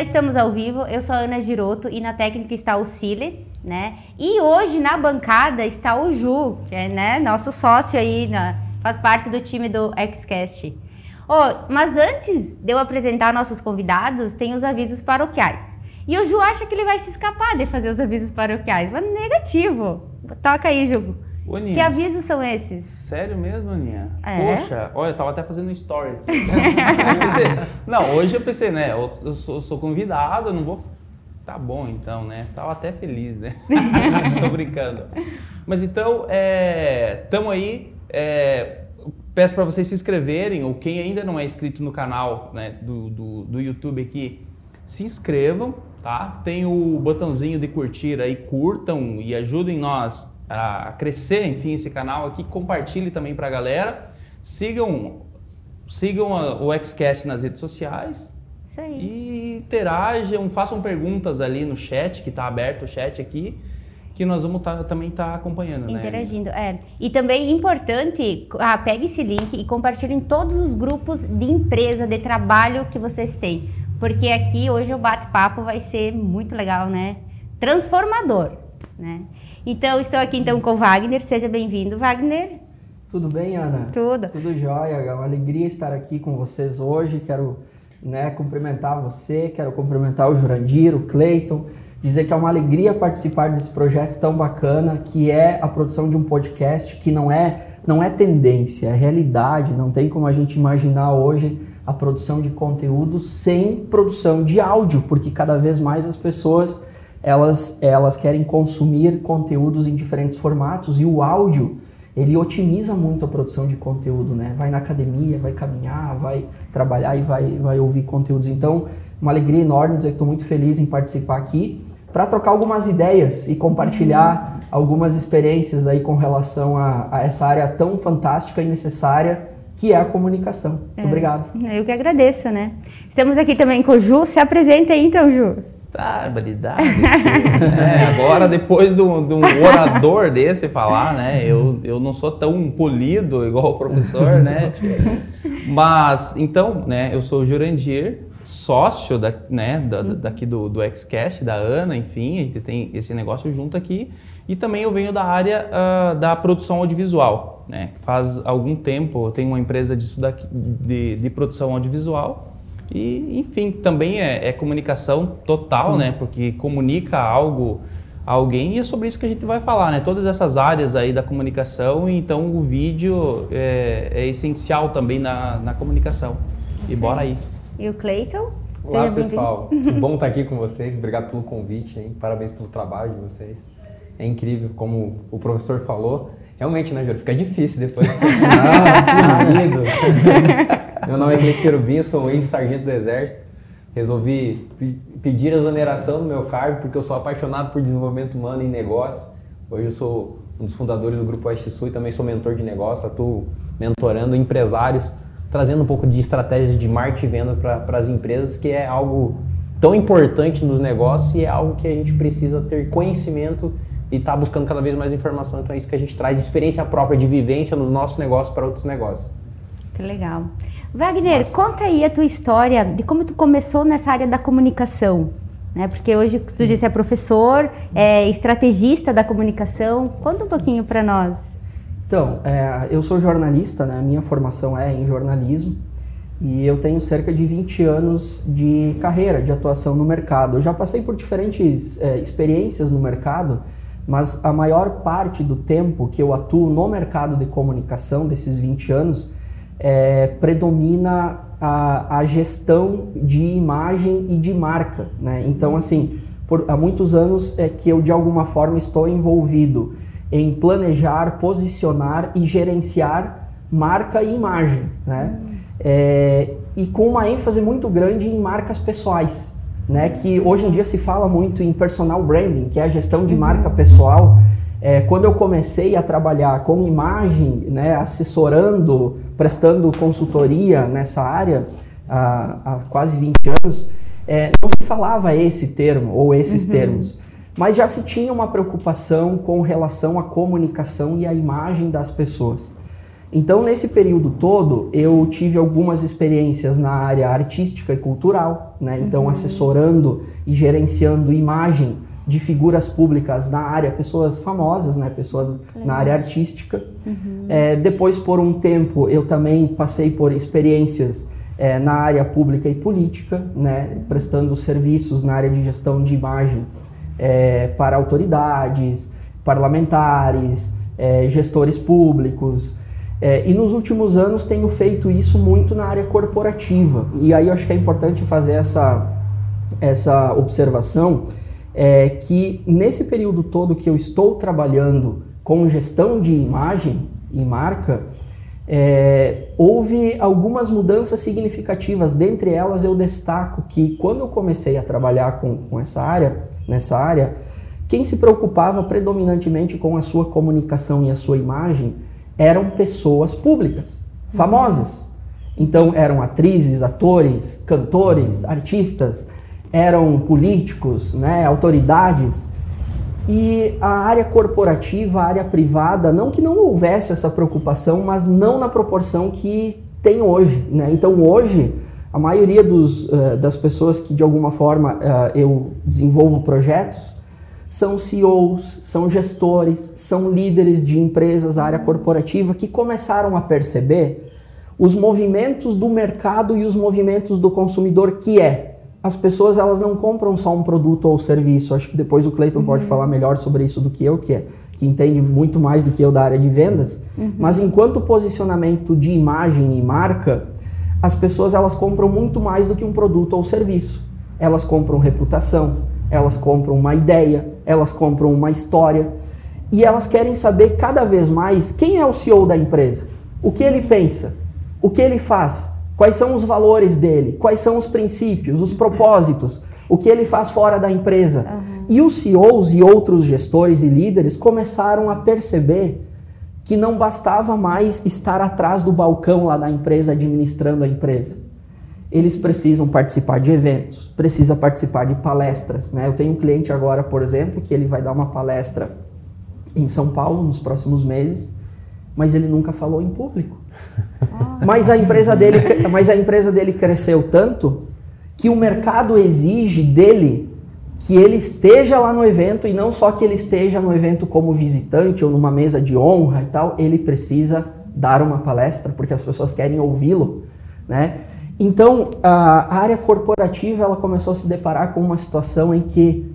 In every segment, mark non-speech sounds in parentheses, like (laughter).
Já estamos ao vivo, eu sou a Ana Giroto e na técnica está o Cile, né? E hoje na bancada está o Ju, que é né, nosso sócio aí, na, faz parte do time do Xcast. Oh, mas antes de eu apresentar nossos convidados, tem os avisos paroquiais. E o Ju acha que ele vai se escapar de fazer os avisos paroquiais, mas negativo. Toca aí, Ju. Ô, que avisos são esses? Sério mesmo, Aninha? É? Poxa, olha, eu tava até fazendo story. (laughs) pensei, não, hoje eu pensei, né? Eu, eu, sou, eu sou, convidado, eu não vou. Tá bom então, né? Tava até feliz, né? (laughs) Tô brincando. Mas então, é, tamo aí. É, peço para vocês se inscreverem, ou quem ainda não é inscrito no canal né, do, do, do YouTube aqui, se inscrevam, tá? Tem o botãozinho de curtir aí, curtam e ajudem nós a crescer, enfim, esse canal aqui. Compartilhe também para a galera. Sigam, sigam a, o Xcast nas redes sociais. Isso aí. E interajam, façam perguntas ali no chat, que está aberto o chat aqui que nós vamos tá, também estar tá acompanhando, né? Interagindo, né? é. E também importante, ah, pegue esse link e compartilhe em todos os grupos de empresa, de trabalho que vocês têm. Porque aqui hoje o bate-papo vai ser muito legal, né? Transformador, né? Então, estou aqui então com o Wagner. Seja bem-vindo, Wagner. Tudo bem, Ana? Tudo. Tudo jóia. É uma alegria estar aqui com vocês hoje. Quero né, cumprimentar você, quero cumprimentar o Jurandir, o Cleiton, dizer que é uma alegria participar desse projeto tão bacana que é a produção de um podcast que não é não é tendência, é realidade. Não tem como a gente imaginar hoje a produção de conteúdo sem produção de áudio, porque cada vez mais as pessoas elas, elas querem consumir conteúdos em diferentes formatos e o áudio ele otimiza muito a produção de conteúdo, né? Vai na academia, vai caminhar, vai trabalhar e vai, vai ouvir conteúdos. Então, uma alegria enorme dizer que estou muito feliz em participar aqui para trocar algumas ideias e compartilhar algumas experiências aí com relação a, a, essa área tão fantástica e necessária que é a comunicação. Muito é, obrigado. Eu que agradeço, né? Estamos aqui também com o Ju. Se apresenta aí então, Ju. Barbaridade. é, agora, depois de um orador desse falar, né? Eu, eu não sou tão polido igual o professor, né? Mas, então, né? Eu sou o Jurandir, sócio da, né, da, daqui do, do Xcast, da Ana, enfim, a gente tem esse negócio junto aqui. E também eu venho da área uh, da produção audiovisual, né? Faz algum tempo eu tenho uma empresa disso daqui, de, de produção audiovisual e, enfim, também é, é comunicação total, Sim. né? Porque comunica algo a alguém e é sobre isso que a gente vai falar, né? Todas essas áreas aí da comunicação, então o vídeo é, é essencial também na, na comunicação. E Sim. bora aí. E o Cleiton? Olá, pessoal. (laughs) que bom estar aqui com vocês. Obrigado pelo convite, hein? Parabéns pelo trabalho de vocês. É incrível, como o professor falou. Realmente, né, Júlio? Fica difícil depois. (laughs) ah, que (laughs) Meu nome é Guilherme Querubim, sou ex-sargento do Exército. Resolvi pedir exoneração do meu cargo porque eu sou apaixonado por desenvolvimento humano e negócio. Hoje eu sou um dos fundadores do Grupo Oeste Sul e também sou mentor de negócio. Atuo mentorando empresários, trazendo um pouco de estratégias de marketing e venda para as empresas, que é algo tão importante nos negócios e é algo que a gente precisa ter conhecimento e está buscando cada vez mais informação. Então é isso que a gente traz, experiência própria de vivência no nosso negócio para outros negócios. Que legal. Wagner, Nossa. conta aí a tua história de como tu começou nessa área da comunicação. Né? Porque hoje tu disse é professor, é estrategista da comunicação. Conta um pouquinho para nós. Então, é, eu sou jornalista, né? minha formação é em jornalismo e eu tenho cerca de 20 anos de carreira, de atuação no mercado. Eu já passei por diferentes é, experiências no mercado, mas a maior parte do tempo que eu atuo no mercado de comunicação, desses 20 anos, é, predomina a, a, gestão de imagem e de marca. Né? Então, assim, por, há muitos anos é que eu, de alguma forma, estou envolvido em planejar, posicionar e gerenciar marca e imagem. Né? É, e com uma ênfase muito grande em marcas pessoais né, que hoje em dia se fala muito em personal branding, que é a gestão de marca uhum. pessoal. É, quando eu comecei a trabalhar com imagem, né, assessorando, prestando consultoria nessa área há, há quase 20 anos, é, não se falava esse termo ou esses uhum. termos, mas já se tinha uma preocupação com relação à comunicação e à imagem das pessoas. Então, nesse período todo, eu tive algumas experiências na área artística e cultural, né? Então, uhum. assessorando e gerenciando imagem de figuras públicas na área, pessoas famosas, né? Pessoas na área artística. Uhum. É, depois, por um tempo, eu também passei por experiências é, na área pública e política, né? Prestando serviços na área de gestão de imagem é, para autoridades, parlamentares, é, gestores públicos. É, e nos últimos anos tenho feito isso muito na área corporativa. E aí eu acho que é importante fazer essa, essa observação, é, que nesse período todo que eu estou trabalhando com gestão de imagem e marca, é, houve algumas mudanças significativas. Dentre elas, eu destaco que quando eu comecei a trabalhar com, com essa área, nessa área, quem se preocupava predominantemente com a sua comunicação e a sua imagem eram pessoas públicas, famosas. Então eram atrizes, atores, cantores, artistas, eram políticos, né, autoridades. E a área corporativa, a área privada, não que não houvesse essa preocupação, mas não na proporção que tem hoje. Né? Então hoje, a maioria dos, uh, das pessoas que de alguma forma uh, eu desenvolvo projetos são CEOs, são gestores, são líderes de empresas, área corporativa, que começaram a perceber os movimentos do mercado e os movimentos do consumidor, que é as pessoas elas não compram só um produto ou serviço. Acho que depois o Cleiton uhum. pode falar melhor sobre isso do que eu, que é que entende muito mais do que eu da área de vendas. Uhum. Mas enquanto posicionamento de imagem e marca, as pessoas elas compram muito mais do que um produto ou serviço. Elas compram reputação, elas compram uma ideia, elas compram uma história e elas querem saber cada vez mais quem é o CEO da empresa, o que ele pensa, o que ele faz, quais são os valores dele, quais são os princípios, os propósitos, o que ele faz fora da empresa. Uhum. E os CEOs e outros gestores e líderes começaram a perceber que não bastava mais estar atrás do balcão lá da empresa administrando a empresa eles precisam participar de eventos, precisa participar de palestras. Né? Eu tenho um cliente agora, por exemplo, que ele vai dar uma palestra em São Paulo nos próximos meses, mas ele nunca falou em público. (laughs) Mas a empresa dele, mas a empresa dele cresceu tanto que o mercado exige dele que ele esteja lá no evento e não só que ele esteja no evento como visitante ou numa mesa de honra e tal, ele precisa dar uma palestra porque as pessoas querem ouvi-lo, né? Então, a área corporativa ela começou a se deparar com uma situação em que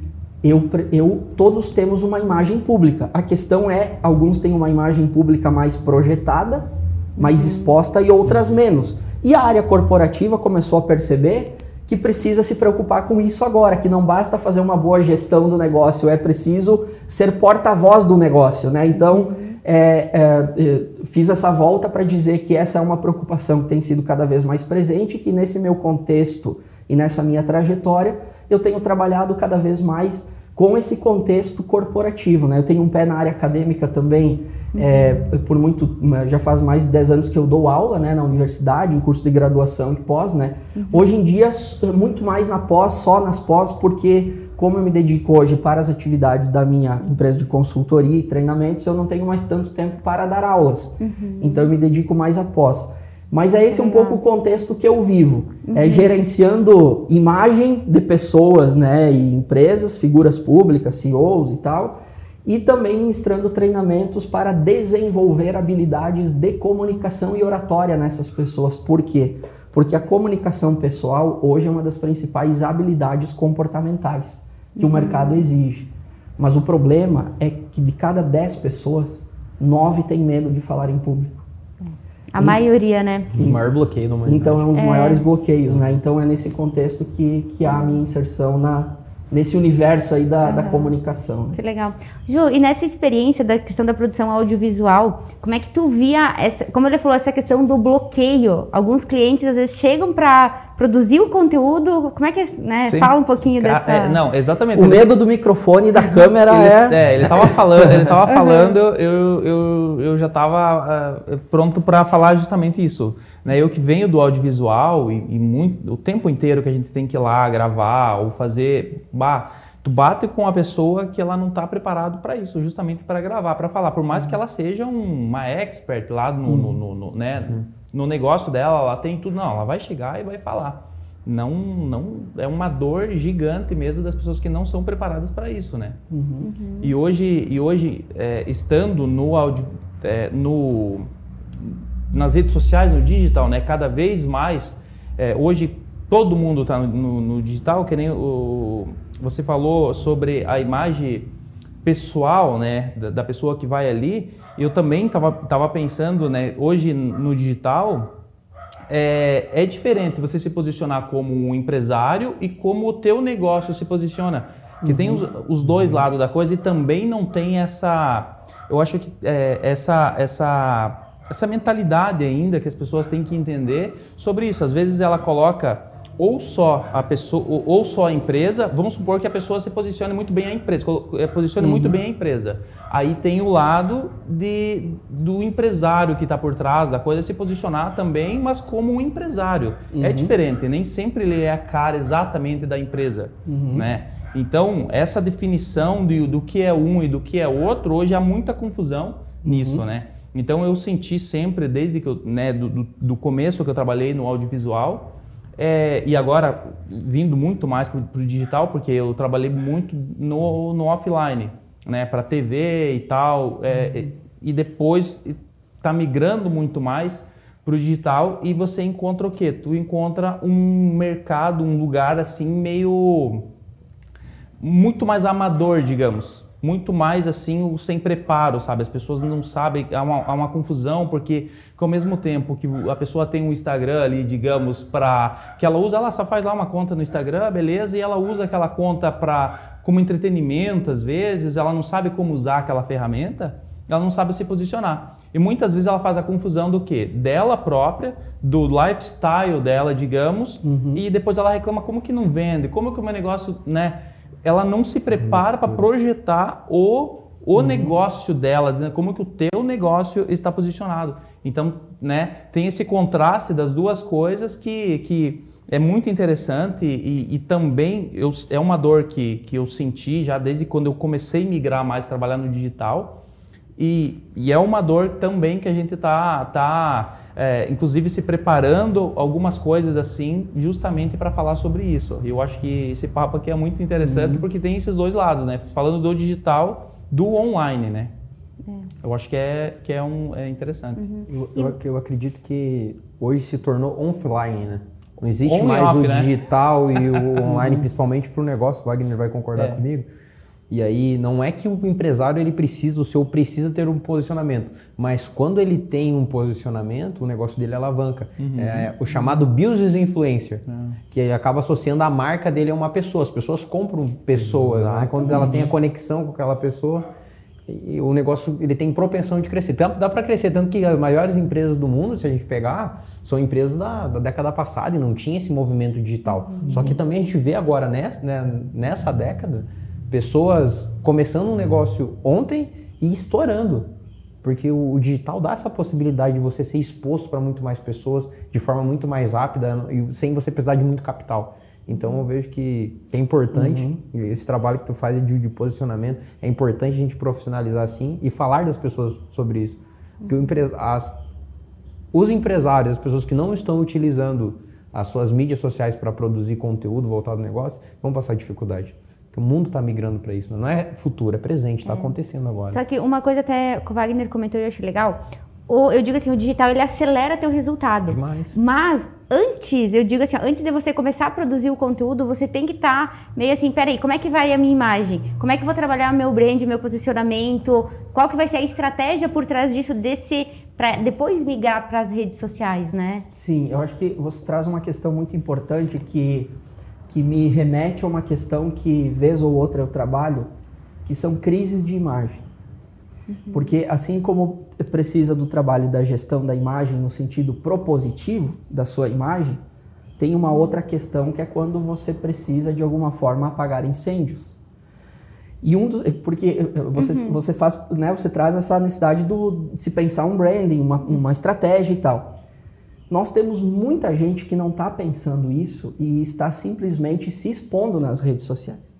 eu, eu, todos temos uma imagem pública. A questão é, alguns têm uma imagem pública mais projetada, mais exposta e outras menos. E a área corporativa começou a perceber que precisa se preocupar com isso agora, que não basta fazer uma boa gestão do negócio, é preciso ser porta-voz do negócio, né? Então, é, é, é fiz essa volta para dizer que essa é uma preocupação que tem sido cada vez mais presente, que nesse meu contexto e nessa minha trajetória, eu tenho trabalhado cada vez mais com esse contexto corporativo, né? Eu tenho um pé na área acadêmica também, é, por muito, já faz mais de 10 anos que eu dou aula né, na universidade, em curso de graduação e pós, né? Uhum. Hoje em dia, muito mais na pós, só nas pós, porque como eu me dedico hoje para as atividades da minha empresa de consultoria e treinamentos, eu não tenho mais tanto tempo para dar aulas. Uhum. Então eu me dedico mais a pós. Mas é esse um pouco o contexto que eu vivo. É uhum. É gerenciando imagem de pessoas, né, e empresas, figuras públicas, CEOs e tal, e também ministrando treinamentos para desenvolver habilidades de comunicação e oratória nessas pessoas. Por quê? Porque a comunicação pessoal hoje é uma das principais habilidades comportamentais que uhum. o mercado exige. Mas o problema é que de cada 10 pessoas, 9 têm medo de falar em público. A e, maioria, né? Dos maiores bloqueios da humanidade. Então é um dos é. maiores bloqueios, né? Então é nesse contexto que, que há a minha inserção na, nesse universo aí da, uhum. da comunicação. Né? Que legal. Ju, e nessa experiência da questão da produção audiovisual, como é que tu via, essa, como ele falou, essa questão do bloqueio? Alguns clientes às vezes chegam para produzir o conteúdo, como é que, né, Sim. fala um pouquinho dessa... É, não, exatamente. O medo do microfone e da câmera ele, é... É, ele tava falando, ele tava falando, eu, eu, eu já tava uh, pronto para falar justamente isso. Né, eu que venho do audiovisual e, e muito, o tempo inteiro que a gente tem que ir lá gravar ou fazer, bah, tu bate com a pessoa que ela não está preparado para isso, justamente para gravar, para falar. Por mais que ela seja uma expert lá no, no, no, no né, no negócio dela, ela tem tudo. Não, ela vai chegar e vai falar. Não, não é uma dor gigante mesmo das pessoas que não são preparadas para isso, né? Uhum. E hoje, e hoje é, estando no áudio, é, no nas redes sociais, no digital, né? Cada vez mais, é, hoje todo mundo está no, no, digital, que nem o você falou sobre a imagem pessoal, né, da, da pessoa que vai ali. Eu também estava tava pensando, né, hoje no digital é, é diferente você se posicionar como um empresário e como o teu negócio se posiciona. Que uhum. tem os, os, dois lados da coisa e também não tem essa, eu acho que é, essa essa essa mentalidade ainda que as pessoas têm que entender sobre isso. Às vezes ela coloca ou só a pessoa ou só a empresa, vamos supor que a pessoa se posicione muito bem a empresa, eh, posicione uhum. muito bem a empresa. Aí tem o lado de, do empresário que está por trás da coisa se posicionar também, mas como um empresário. É uhum. É diferente, nem sempre ele é a cara exatamente da empresa, uhum. né? Então, essa definição de, do que é um e do que é outro, hoje há muita confusão nisso, uhum. né? Então, eu senti sempre, desde que eu, né, do, do, começo que eu trabalhei no audiovisual, é, e agora vindo muito mais para o digital, porque eu trabalhei muito no, no offline, né, para TV e tal, é, e depois está migrando muito mais para o digital e você encontra o quê? Tu encontra um mercado, um lugar assim meio muito mais amador, digamos, muito mais assim o sem preparo, sabe? As pessoas não sabem, há uma, há uma confusão porque que ao mesmo tempo que a pessoa tem um Instagram ali, digamos, para que ela usa, ela só faz lá uma conta no Instagram, beleza, e ela usa aquela conta para como entretenimento às vezes, ela não sabe como usar aquela ferramenta, ela não sabe se posicionar. E muitas vezes ela faz a confusão do que? Dela própria, do lifestyle dela, digamos, uhum. e depois ela reclama como que não vende, como que o meu negócio, né? Ela não se prepara para projetar o, o uhum. negócio dela, dizendo como que o teu negócio está posicionado. Então, né, tem esse contraste das duas coisas que, que é muito interessante e, e também eu, é uma dor que, que eu senti já desde quando eu comecei a migrar mais, trabalhar no digital. E, e é uma dor também que a gente está, tá, é, inclusive, se preparando algumas coisas assim, justamente para falar sobre isso. Eu acho que esse papo aqui é muito interessante uhum. porque tem esses dois lados, né? Falando do digital, do online, né? É. Eu acho que é, que é, um, é interessante. Uhum. Eu, eu, eu, acredito que hoje se tornou offline, né? Não existe On mais off, o né? digital e o (laughs) online, principalmente para o negócio. O Wagner vai concordar é. comigo. E aí, não é que o empresário ele precisa, o seu precisa ter um posicionamento, mas quando ele tem um posicionamento, o negócio dele alavanca. Uhum. É o chamado business influencer, uhum. que acaba associando a marca dele a uma pessoa. As pessoas compram pessoas, né? quando ela tem a conexão com aquela pessoa, e o negócio ele tem propensão de crescer. Dá, dá para crescer, tanto que as maiores empresas do mundo, se a gente pegar, são empresas da, da década passada e não tinha esse movimento digital. Uhum. Só que também a gente vê agora nessa, né, nessa década pessoas começando um negócio ontem e estourando. Porque o, o digital dá essa possibilidade de você ser exposto para muito mais pessoas de forma muito mais rápida e sem você precisar de muito capital. Então eu vejo que é importante uhum. esse trabalho que tu faz de, de, posicionamento, é importante a gente profissionalizar assim e falar das pessoas sobre isso. Porque as, os empresários, as pessoas que não estão utilizando as suas mídias sociais para produzir conteúdo voltado ao negócio, vão passar dificuldade. O mundo está migrando para isso. Não é futuro, é presente, está é. acontecendo agora. Só que uma coisa até que o Wagner comentou e eu achei legal, o, eu digo assim, o digital ele acelera teu resultado. Demais. Mas antes, eu digo assim, antes de você começar a produzir o conteúdo, você tem que estar tá meio assim, peraí, como é que vai a minha imagem? Como é que eu vou trabalhar meu brand, meu posicionamento? Qual que vai ser a estratégia por trás disso, desse para depois migrar para as redes sociais, né? Sim, eu acho que você traz uma questão muito importante que que me remete a uma questão que vez ou outra eu trabalho, que são crises de imagem. Uhum. Porque assim como precisa do trabalho da gestão da imagem no sentido propositivo da sua imagem, tem uma outra questão que é quando você precisa de alguma forma apagar incêndios. E um do, porque você, uhum. você faz, né, você traz essa necessidade do, de se pensar um branding, uma, uma estratégia e tal. Nós temos muita gente que não está pensando isso e está simplesmente se expondo nas redes sociais.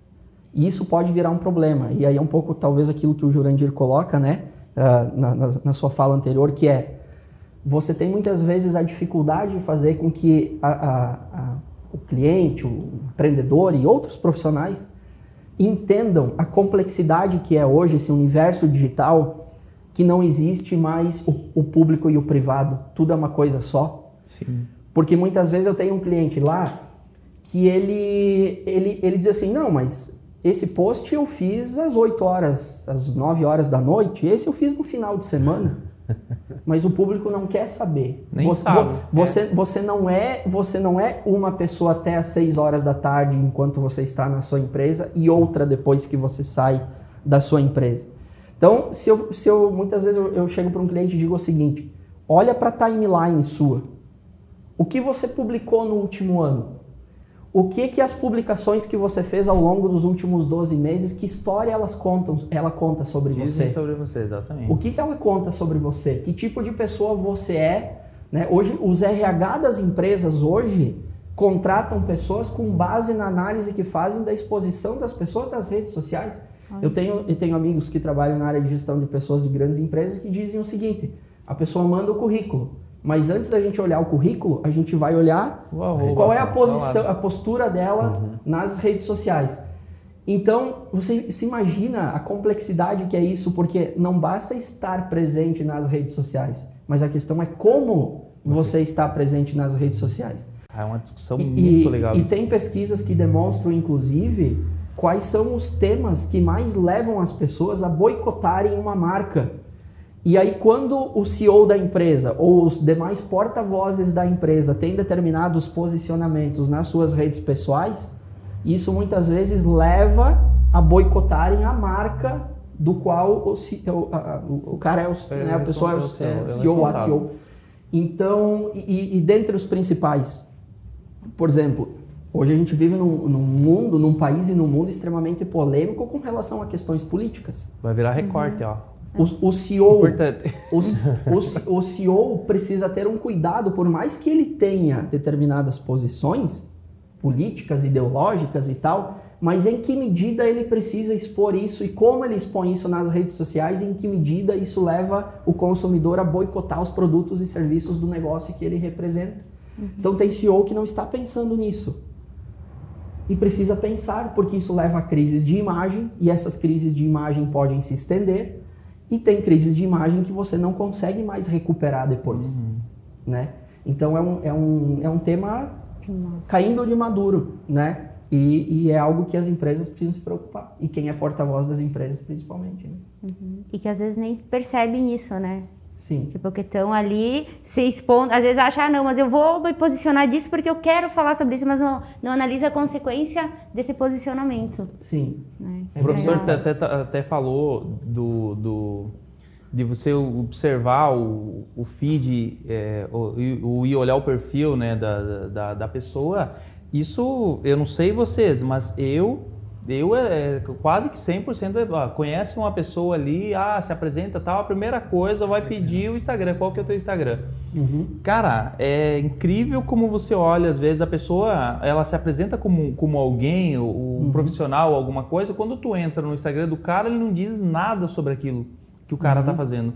E isso pode virar um problema. E aí é um pouco, talvez, aquilo que o Jurandir coloca, né, uh, na, na, na, sua fala anterior, que é você tem muitas vezes a dificuldade de fazer com que a, a, a, o cliente, o empreendedor e outros profissionais entendam a complexidade que é hoje esse universo digital, que não existe mais o, o público e o privado, tudo é uma coisa só. Sim. Porque muitas vezes eu tenho um cliente lá que ele, ele, ele diz assim, não, mas esse post eu fiz às 8 horas, às 9 horas da noite, esse eu fiz no final de semana. (laughs) Mas o público não quer saber. Nem você, sabe. Você, é. você, não é, você não é uma pessoa até às 6 horas da tarde enquanto você está na sua empresa e outra depois que você sai da sua empresa. Então, se eu, se eu muitas vezes eu, eu chego para um cliente e digo o seguinte: olha para a timeline sua. O que você publicou no último ano? o que que as publicações que você fez ao longo dos últimos 12 meses, que história elas contam, ela conta sobre Dizem você? sobre você, exatamente. O que que ela conta sobre você? Que tipo de pessoa você é? Né? Hoje, os RH das empresas hoje contratam pessoas com base na análise que fazem da exposição das pessoas nas redes sociais. Eu tenho, eu tenho amigos que trabalham na área de gestão de pessoas de grandes empresas que dizem o seguinte: a pessoa manda o currículo. Mas antes da gente olhar o currículo, a gente vai olhar Uau, qual é a posição, a postura dela uhum. nas redes sociais. Então, você se imagina a complexidade que é isso, porque não basta estar presente nas redes sociais, mas a questão é como você, está presente nas redes sociais. É uma discussão e, muito legal. E tem pesquisas que demonstram, inclusive, quais são os temas que mais levam as pessoas a boicotarem uma marca. E aí, quando o CEO da empresa ou os demais porta-vozes da empresa têm determinados posicionamentos nas suas redes pessoais, isso muitas vezes leva a boicotarem a marca do qual o, CEO, o, o cara é o, é, né, a pessoa é o, é CEO, a CEO. Então, e, e dentre os principais, por exemplo, hoje a gente vive num, num, mundo, num país e num mundo extremamente polêmico com relação a questões políticas. Vai virar recorte, uhum. ó. O, o CEO, (laughs) o, o, o CEO precisa ter um cuidado, por mais que ele tenha determinadas posições políticas, ideológicas e tal, mas em que medida ele precisa expor isso e como ele expõe isso nas redes sociais e em que medida isso leva o consumidor a boicotar os produtos e serviços do negócio que ele representa. Uhum. Então tem CEO que não está pensando nisso. E precisa pensar, porque isso leva a crises de imagem, e essas crises de imagem podem se estender, e tem crises de imagem que você não consegue mais recuperar depois, uhum. né? Então é um, é um, é um tema Nossa. caindo de maduro, né? E, e, é algo que as empresas precisam se preocupar. E quem é porta-voz das empresas, principalmente. Né? Uhum. E que às vezes nem percebem isso, né? Sim. Tipo, que estão ali se expondo. Às vezes acham, ah, não, mas eu vou me posicionar disso porque eu quero falar sobre isso, mas não, não analisa a consequência desse posicionamento. Sim. É. o professor até, até falou do, do, de você observar o, o feed, é, o, o, e olhar o perfil né, da, da, da pessoa. Isso, eu não sei vocês, mas eu eu é, quase que 100% é, conhece uma pessoa ali, ah, se apresenta tal, a primeira coisa vai pedir o Instagram, qual que é o teu Instagram? Uhum. Cara, é incrível como você olha, às vezes a pessoa, ela se apresenta como, como alguém, um uhum. profissional, alguma coisa, quando tu entra no Instagram do cara, ele não diz nada sobre aquilo que o cara está uhum. fazendo.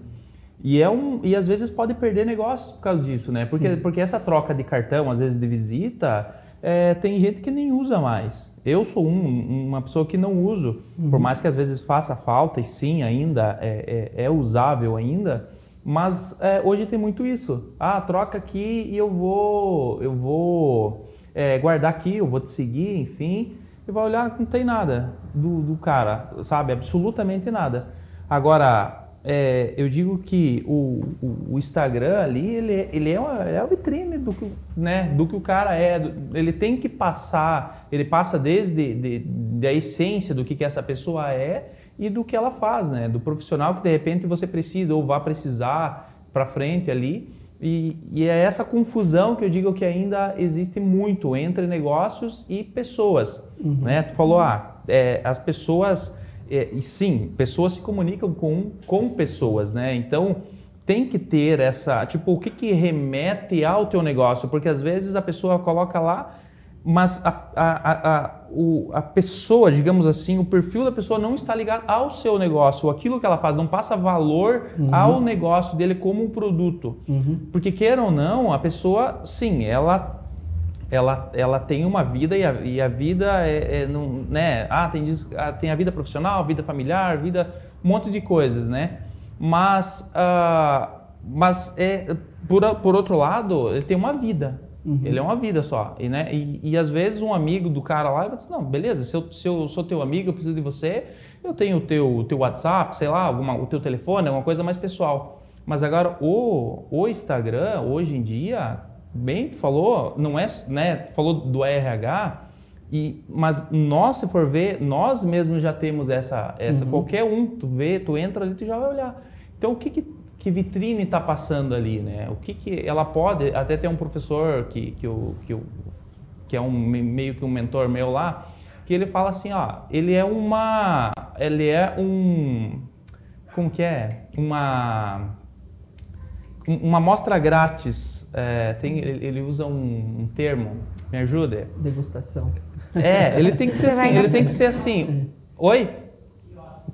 E, é um, e às vezes pode perder negócios por causa disso, né? Porque, porque essa troca de cartão, às vezes de visita, é, tem gente que nem usa mais. Eu sou um, uma pessoa que não uso, uhum. por mais que às vezes faça falta, e sim, ainda é, é, é usável ainda, mas é, hoje tem muito isso. Ah, troca aqui e eu vou, eu vou é, guardar aqui, eu vou te seguir, enfim, e vai olhar, não tem nada do, do cara, sabe? Absolutamente nada. Agora, é, eu digo que o, o, o, Instagram ali, ele, é, ele é, uma, é a vitrine do que, né, do que o cara é. Ele tem que passar, ele passa desde de, de a essência do que, que essa pessoa é e do que ela faz, né? Do profissional que de repente você precisa ou vai precisar para frente ali. E, e, é essa confusão que eu digo que ainda existe muito entre negócios e pessoas. Uhum. Né? Tu falou, ah, é, as pessoas é, e sim, pessoas se comunicam com, com pessoas, né? Então tem que ter essa, tipo, o que, que remete ao teu negócio, porque às vezes a pessoa coloca lá mas a, a, a, o, a pessoa, digamos assim, o perfil da pessoa não está ligado ao seu negócio, aquilo que ela faz, não passa valor uhum. ao negócio dele como um produto. Uhum. Porque, queira ou não, a pessoa, sim, ela ela, ela tem uma vida e a, e a vida é, é não, né? Ah, tem, ah, tem a vida profissional, vida familiar, vida um monte de coisas, né? Mas, uh, mas é, por, por outro lado, ele tem uma vida. Uhum. Ele é uma vida só. E, né? E, e, às vezes um amigo do cara lá vai dizer, não, beleza, se eu, se eu sou teu amigo, eu preciso de você, eu tenho o teu, teu WhatsApp, sei lá, alguma, o teu telefone, alguma coisa mais pessoal. Mas agora o, o Instagram, hoje em dia, bem tu falou, não é, né, falou do RH, e, mas nós, se for ver, nós mesmos já temos essa, essa uhum. qualquer um, tu vê, tu entra ali, tu já vai olhar. Então, o que, que, que vitrine está passando ali, né? O que, que ela pode, até tem um professor que, que, eu, que, eu, que é um, meio que um mentor meu lá, que ele fala assim, ó, ele é uma, ele é um, como que é? Uma, uma amostra grátis é, tem, ele usa um, um, termo, me ajuda? Degustação. É, ele tem que ser (laughs) assim, ele tem que ser assim. Oi?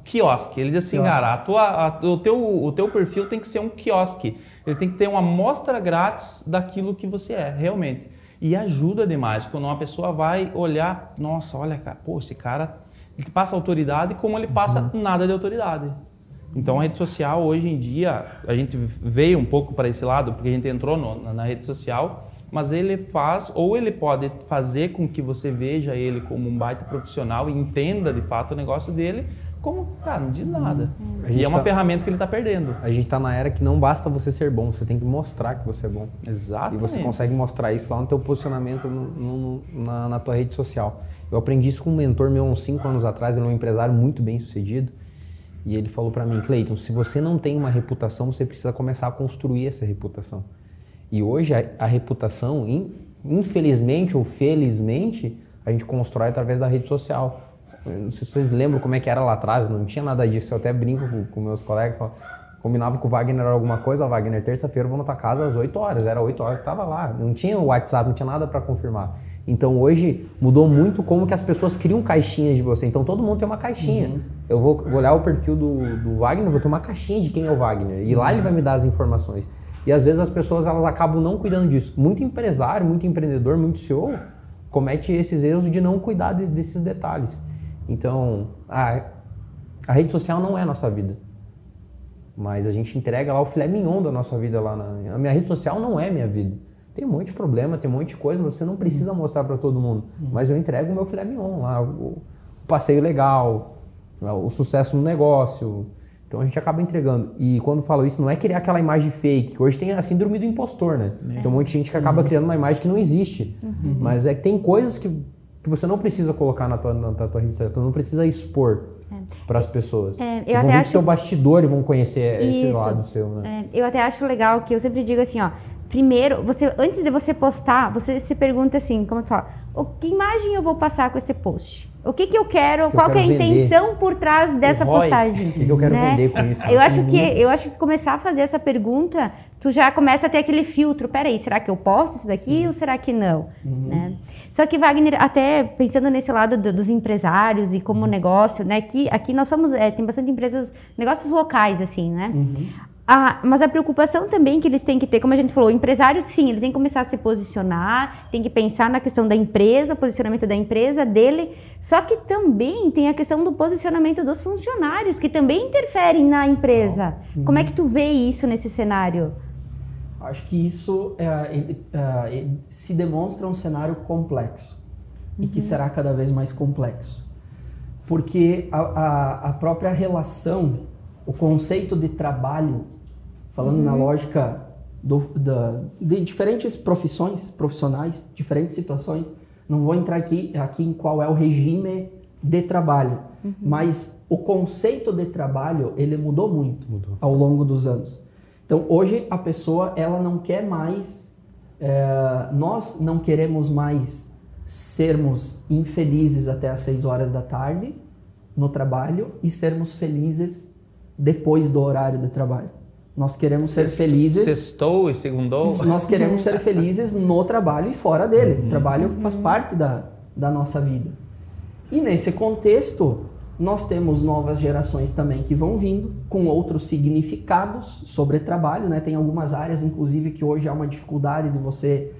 Quiosque. Ele diz assim, quiosque. cara, a tua, a, o, teu, o teu perfil tem que ser um quiosque. Ele tem que ter uma amostra grátis daquilo que você é, realmente. E ajuda demais quando uma pessoa vai olhar, nossa, olha, cara, pô, esse cara ele passa autoridade como ele passa uhum. nada de autoridade. Então a rede social hoje em dia, a gente veio um pouco para esse lado, porque a gente entrou no, na rede social, mas ele faz, ou ele pode fazer com que você veja ele como um baita profissional e entenda de fato o negócio dele, como, cara, não diz nada. E é uma tá, ferramenta que ele está perdendo. A gente está na era que não basta você ser bom, você tem que mostrar que você é bom. Exato. E você consegue mostrar isso lá no teu posicionamento no, no, na, na tua rede social. Eu aprendi isso com um mentor meu uns 5 anos atrás, ele é um empresário muito bem sucedido. E ele falou para mim, Cleiton, se você não tem uma reputação, você precisa começar a construir essa reputação. E hoje a, a reputação, in, infelizmente ou felizmente, a gente constrói através da rede social. Não sei se vocês lembram como é que era lá atrás, não tinha nada disso. Eu até brinco com, com meus colegas, falo, combinava com o Wagner alguma coisa, Wagner, terça-feira eu vou na tua casa às 8 horas, era 8 horas que tava lá. Não tinha o WhatsApp, não tinha nada para confirmar. Então hoje mudou muito como que as pessoas criam caixinhas de você. Então todo mundo tem uma caixinha. Uhum. Eu vou olhar o perfil do, do Wagner, vou ter uma caixinha de quem é o Wagner. E lá ele vai me dar as informações. E às vezes as pessoas elas acabam não cuidando disso. Muito empresário, muito empreendedor, muito CEO comete esses erros de não cuidar de, desses detalhes. Então, a, a rede social não é a nossa vida. Mas a gente entrega lá o filé mignon da nossa vida lá na. A minha rede social não é minha vida. Tem um monte de problema, tem um monte de coisa, mas você não precisa uhum. mostrar para todo mundo. Uhum. Mas eu entrego o meu filé mignon lá, o, passeio legal, o sucesso no negócio. Então a gente acaba entregando. E quando falo isso, não é criar aquela imagem fake, que hoje tem a síndrome do impostor, né? É. Tem um monte de gente que acaba uhum. criando uma imagem que não existe. Uhum. Mas é que tem coisas que, que você não precisa colocar na tua, na tua rede social, tu não precisa expor é. para as pessoas. É, eu vão até acho... teu bastidor e vão conhecer isso. esse lado seu, né? É, eu até acho legal que eu sempre digo assim, ó, primeiro, você antes de você postar, você se pergunta assim, como tu fala, o que imagem eu vou passar com esse post? O que, que eu quero? Que qual eu quero que é a intenção por trás dessa postagem? O que, que eu quero né? vender com isso? Eu acho que eu acho que começar a fazer essa pergunta, tu já começa a ter aquele filtro. Peraí, será que eu posto isso daqui Sim. ou será que não? Uhum. Né? Só que Wagner, até pensando nesse lado do, dos empresários e como negócio, né? Que aqui nós somos é, tem bastante empresas, negócios locais assim, né? Uhum. Ah, mas a preocupação também que eles têm que ter, como a gente falou, o empresário, sim, ele tem que começar a se posicionar, tem que pensar na questão da empresa, posicionamento da empresa, dele, só que também tem a questão do posicionamento dos funcionários, que também interferem na empresa. Uhum. Como é que tu vê isso nesse cenário? Acho que isso é, é, se demonstra um cenário complexo uhum. e que uhum. será cada vez mais complexo. Porque a, a, a própria relação, o conceito de trabalho falando uhum. na lógica do, da, de diferentes profissões, profissionais, diferentes situações. Não vou entrar aqui, aqui em qual é o regime de trabalho, uhum. mas o conceito de trabalho ele mudou muito mudou. ao longo dos anos. Então hoje a pessoa ela não quer mais, é, nós não queremos mais sermos infelizes até as 6 horas da tarde no trabalho e sermos felizes depois do horário de trabalho. Nós queremos ser felizes. Sextou e segundou. Nós queremos ser (laughs) felizes no trabalho e fora dele. O trabalho faz parte da, da nossa vida. E nesse contexto, nós temos novas gerações também que vão vindo com outros significados sobre trabalho, né? Tem algumas áreas, inclusive, que hoje há uma dificuldade de você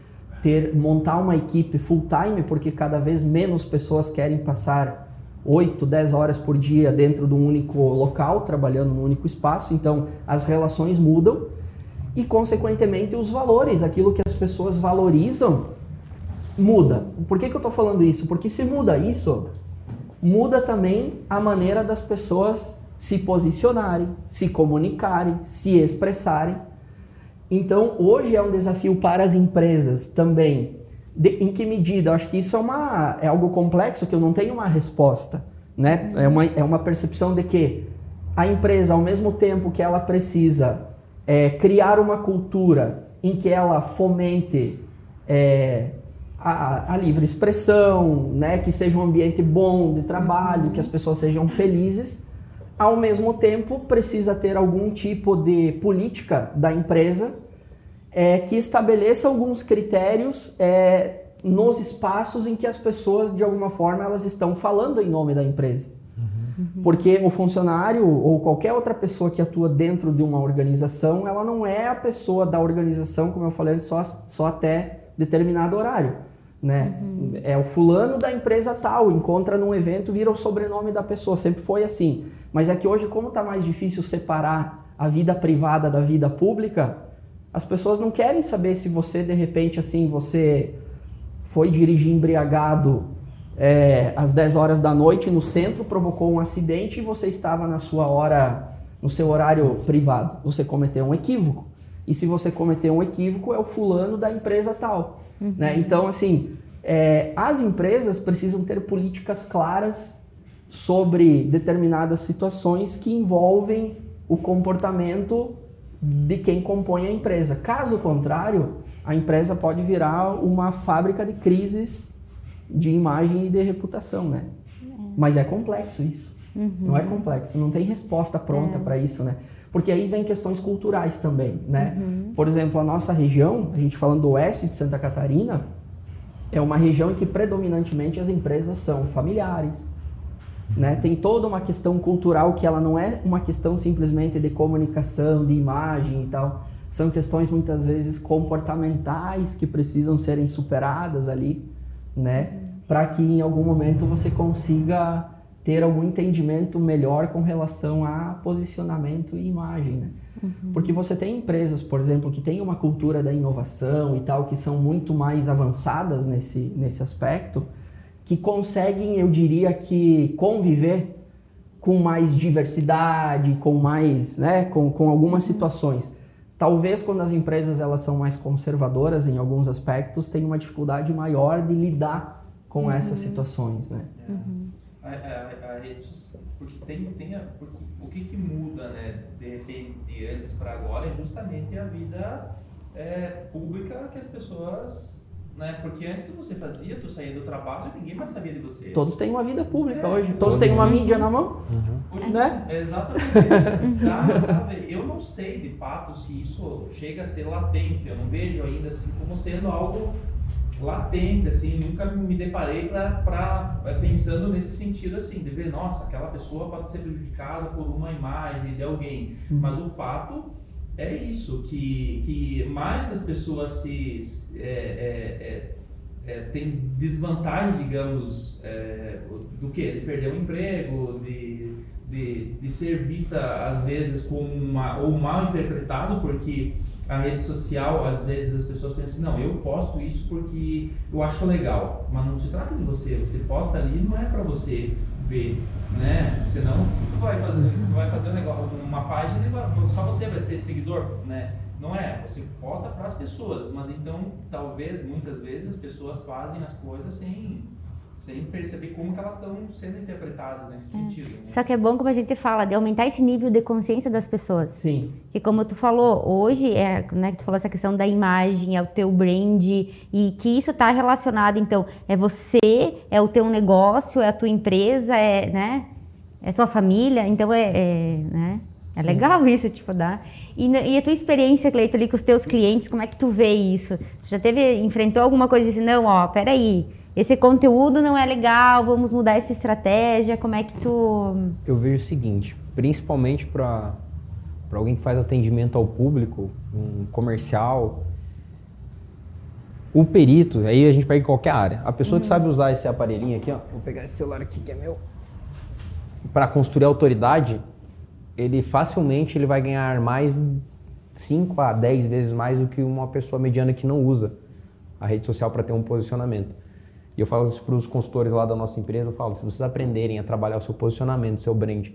ter montar uma equipe full time, porque cada vez menos pessoas querem passar 8, 10 horas por dia dentro de um único local, trabalhando num único espaço. Então, as relações mudam e, consequentemente, os valores, aquilo que as pessoas valorizam, muda. Por que, que eu estou falando isso? Porque se muda isso, muda também a maneira das pessoas se posicionarem, se comunicarem, se expressarem. Então, hoje é um desafio para as empresas também de, em que medida? Eu acho que isso é, uma, é algo complexo que eu não tenho uma resposta. Né? É, uma, é uma percepção de que a empresa, ao mesmo tempo que ela precisa é, criar uma cultura em que ela fomente é, a, a, livre expressão, né? que seja um ambiente bom de trabalho, que as pessoas sejam felizes, ao mesmo tempo precisa ter algum tipo de política da empresa é, que estabeleça alguns critérios é, nos espaços em que as pessoas, de alguma forma, elas estão falando em nome da empresa. Uhum. Porque o funcionário ou qualquer outra pessoa que atua dentro de uma organização, ela não é a pessoa da organização, como eu falei antes, só, só até determinado horário. Né? Uhum. É o fulano da empresa tal, encontra num evento, vira o sobrenome da pessoa, sempre foi assim. Mas é que hoje, como está mais difícil separar a vida privada da vida pública, as pessoas não querem saber se você, de repente, assim, você foi dirigir embriagado é, às 10 horas da noite no centro, provocou um acidente e você estava na sua hora, no seu horário privado. Você cometeu um equívoco. E se você cometeu um equívoco, é o fulano da empresa tal. Uhum. Né? Então, assim, é, as empresas precisam ter políticas claras sobre determinadas situações que envolvem o comportamento de quem compõe a empresa. Caso contrário, a empresa pode virar uma fábrica de crises de imagem e de reputação, né? É. Mas é complexo isso. Uhum. Não é complexo, não tem resposta pronta é. para isso, né? Porque aí vem questões culturais também, né? Uhum. Por exemplo, a nossa região, a gente falando do oeste de Santa Catarina, é uma região em que predominantemente as empresas são familiares, né? Tem toda uma questão cultural que ela não é uma questão simplesmente de comunicação, de imagem e tal. São questões muitas vezes comportamentais que precisam serem superadas ali, né? Para que em algum momento você consiga ter algum entendimento melhor com relação a posicionamento e imagem, né? Uhum. Porque você tem empresas, por exemplo, que têm uma cultura da inovação e tal, que são muito mais avançadas nesse, nesse aspecto, que conseguem, eu diria que, conviver com mais diversidade, com mais, né, com, com algumas situações. Talvez quando as empresas elas são mais conservadoras em alguns aspectos, tem uma dificuldade maior de lidar com uhum. essas situações, né? É. Uhum. A, a, a, rede social, porque tem, tem a, porque, o que, que muda, né, de repente, de antes para agora, é justamente a vida é, pública que as pessoas né? Porque antes você fazia, tu saía do trabalho e ninguém mais sabia de você. Todos têm uma vida pública é, hoje. Todos têm uma mídia na mão. Uhum. Né? Exatamente. (laughs) já, já, eu não sei de fato se isso chega a ser latente. Eu não vejo ainda assim como sendo algo latente, assim, nunca me deparei para é, pensando nesse sentido assim, de ver, nossa, aquela pessoa pode ser prejudicada por uma imagem de alguém, uhum. mas o fato é isso, que, que mais as pessoas se é, é, é, é têm desvantagem, digamos, é, do que? De perder o emprego, de, de, de ser vista às vezes como uma, ou mal interpretado, porque a rede social, às vezes as pessoas pensam assim, não, eu posto isso porque eu acho legal, mas não se trata de você, você posta ali não é para você ver, né? Senão, tu vai fazer, tu vai fazer um negócio, uma página e só você vai ser seguidor, né? Não é, você posta para as pessoas, mas então talvez muitas vezes as pessoas fazem as coisas sem sem perceber como que elas estão sendo interpretadas nesse sentido. Né? Só que é bom como a gente fala, de aumentar esse nível de consciência das pessoas. Sim. Que como tu falou, hoje, é, né, que tu falou essa questão da imagem, é o teu brand, e que isso está relacionado, então, é você, é o teu negócio, é a tua empresa, é, né, é a tua família, então é, é né? É legal isso, tipo, dá. E, e, a tua experiência, Cleito, ali com os teus clientes, como é que tu vê isso? Já teve, enfrentou alguma coisa assim, não, ó, peraí, esse conteúdo não é legal, vamos mudar essa estratégia, como é que tu... Eu vejo o seguinte, principalmente para alguém que faz atendimento ao público, um comercial, o perito, aí a gente pega em qualquer área, a pessoa que uhum. sabe usar esse aparelhinho aqui, ó, vou pegar esse celular aqui que é meu, para construir autoridade, ele facilmente ele vai ganhar mais 5 a 10 vezes mais do que uma pessoa mediana que não usa a rede social para ter um posicionamento. E eu falo isso para os consultores lá da nossa empresa, eu falo, se vocês aprenderem a trabalhar o seu posicionamento, seu brand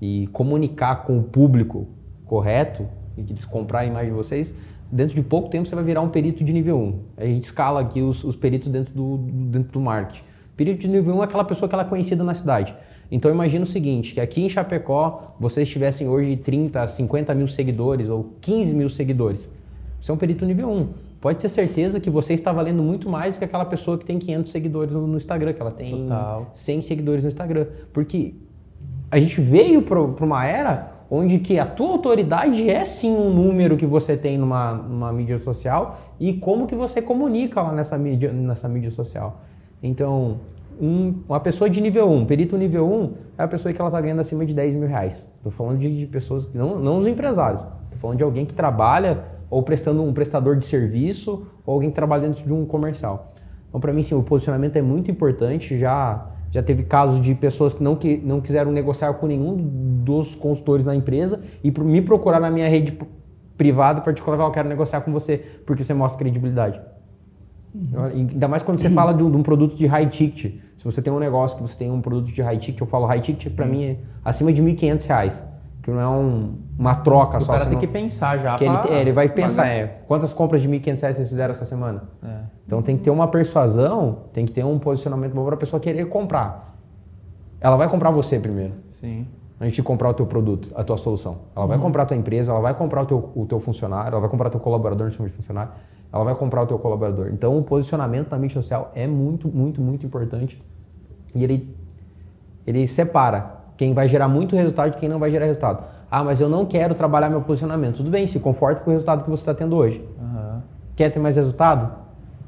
e comunicar com o público correto e que eles comprarem mais de vocês, dentro de pouco tempo você vai virar um perito de nível 1. A gente escala aqui os, os peritos dentro do, dentro do marketing. Perito de nível 1 é aquela pessoa que ela é conhecida na cidade. Então imagina o seguinte, que aqui em Chapecó vocês tivessem hoje 30, 50 mil seguidores ou 15 mil seguidores. Você é um perito nível 1. Pode ter certeza que você está valendo muito mais do que aquela pessoa que tem 500 seguidores no, Instagram, que ela tem Total. 100 seguidores no Instagram. Porque a gente veio para uma era onde que a tua autoridade é sim um número que você tem numa, numa mídia social e como que você comunica lá nessa mídia, nessa mídia social. Então, um, uma pessoa de nível 1, perito nível 1, é a pessoa que ela está ganhando acima de 10 mil reais. Estou falando de, de, pessoas, não, não os empresários, estou falando de alguém que trabalha ou prestando um prestador de serviço ou alguém que trabalha dentro de um comercial. Então, para mim, sim, o posicionamento é muito importante. Já, já teve casos de pessoas que não, que não quiseram negociar com nenhum dos consultores da empresa e me procurar na minha rede privada particular, eu quero negociar com você, porque você mostra credibilidade. Uhum. Ainda mais quando você fala de um, de um, produto de high ticket. Se você tem um negócio que você tem um produto de high ticket, eu falo high ticket para mim é acima de R$ 1.500. Que não é um, uma troca o só. O cara tem que pensar já. Que pra, ele, é, ele vai pensar, é, quantas compras de R$ 1.500 vocês fizeram essa semana? É. Então tem que ter uma persuasão, tem que ter um posicionamento bom para a pessoa querer comprar. Ela vai comprar você primeiro. Sim. Antes de comprar o teu produto, a tua solução. Ela vai uhum. comprar a tua empresa, ela vai comprar o teu, o teu funcionário, ela vai comprar o teu colaborador no time de funcionário ela vai comprar o teu colaborador. Então, o posicionamento na mídia social é muito, muito, muito importante. E ele, ele separa quem vai gerar muito resultado de quem não vai gerar resultado. Ah, mas eu não quero trabalhar meu posicionamento. Tudo bem, se conforta com o resultado que você está tendo hoje. Uhum. Quer ter mais resultado?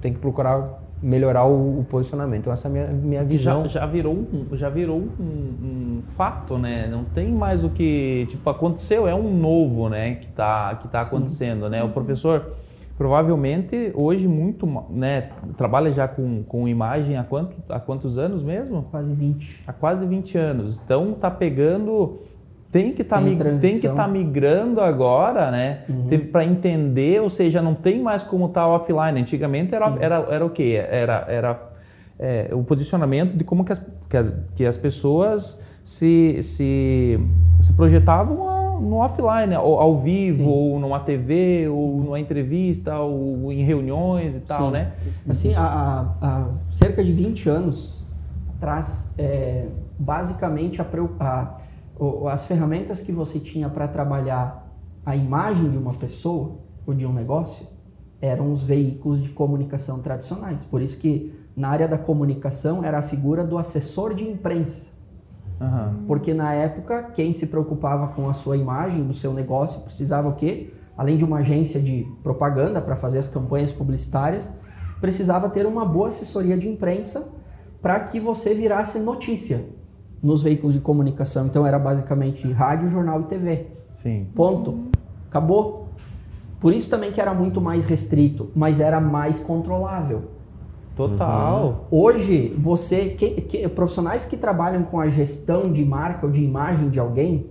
Tem que procurar melhorar o, o, posicionamento. Então essa é a minha, minha visão. Já, já virou, um, já virou um, um, fato, né? Não tem mais o que tipo aconteceu, é um novo, né? Que está que tá acontecendo, né? O professor provavelmente hoje muito, né, trabalha já com, com imagem há, quanto, há quantos anos mesmo? Quase 20. Há quase 20 anos. Então tá pegando tem que tá estar tá migrando agora, né? Uhum. Para entender, ou seja, não tem mais como estar tá offline. Antigamente era, era, era o quê? Era, era é, o posicionamento de como que as, que as, que as pessoas se, se, se projetavam no offline, ao, ao vivo, Sim. ou numa TV, ou numa entrevista, ou em reuniões e tal, Sim. né? Assim, há, há, cerca de 20 anos atrás, é, basicamente a, a, as ferramentas que você tinha para trabalhar a imagem de uma pessoa ou de um negócio eram os veículos de comunicação tradicionais. Por isso que na área da comunicação era a figura do assessor de imprensa. Uhum. Porque na época, quem se preocupava com a sua imagem, do seu negócio, precisava o quê? Além de uma agência de propaganda para fazer as campanhas publicitárias, precisava ter uma boa assessoria de imprensa para que você virasse notícia nos veículos de comunicação. Então era basicamente rádio, jornal e TV. Sim. Ponto. Acabou. Por isso também que era muito mais restrito, mas era mais controlável. Total. Uhum. Hoje, você, que, que, profissionais que trabalham com a gestão de marca ou de imagem de alguém,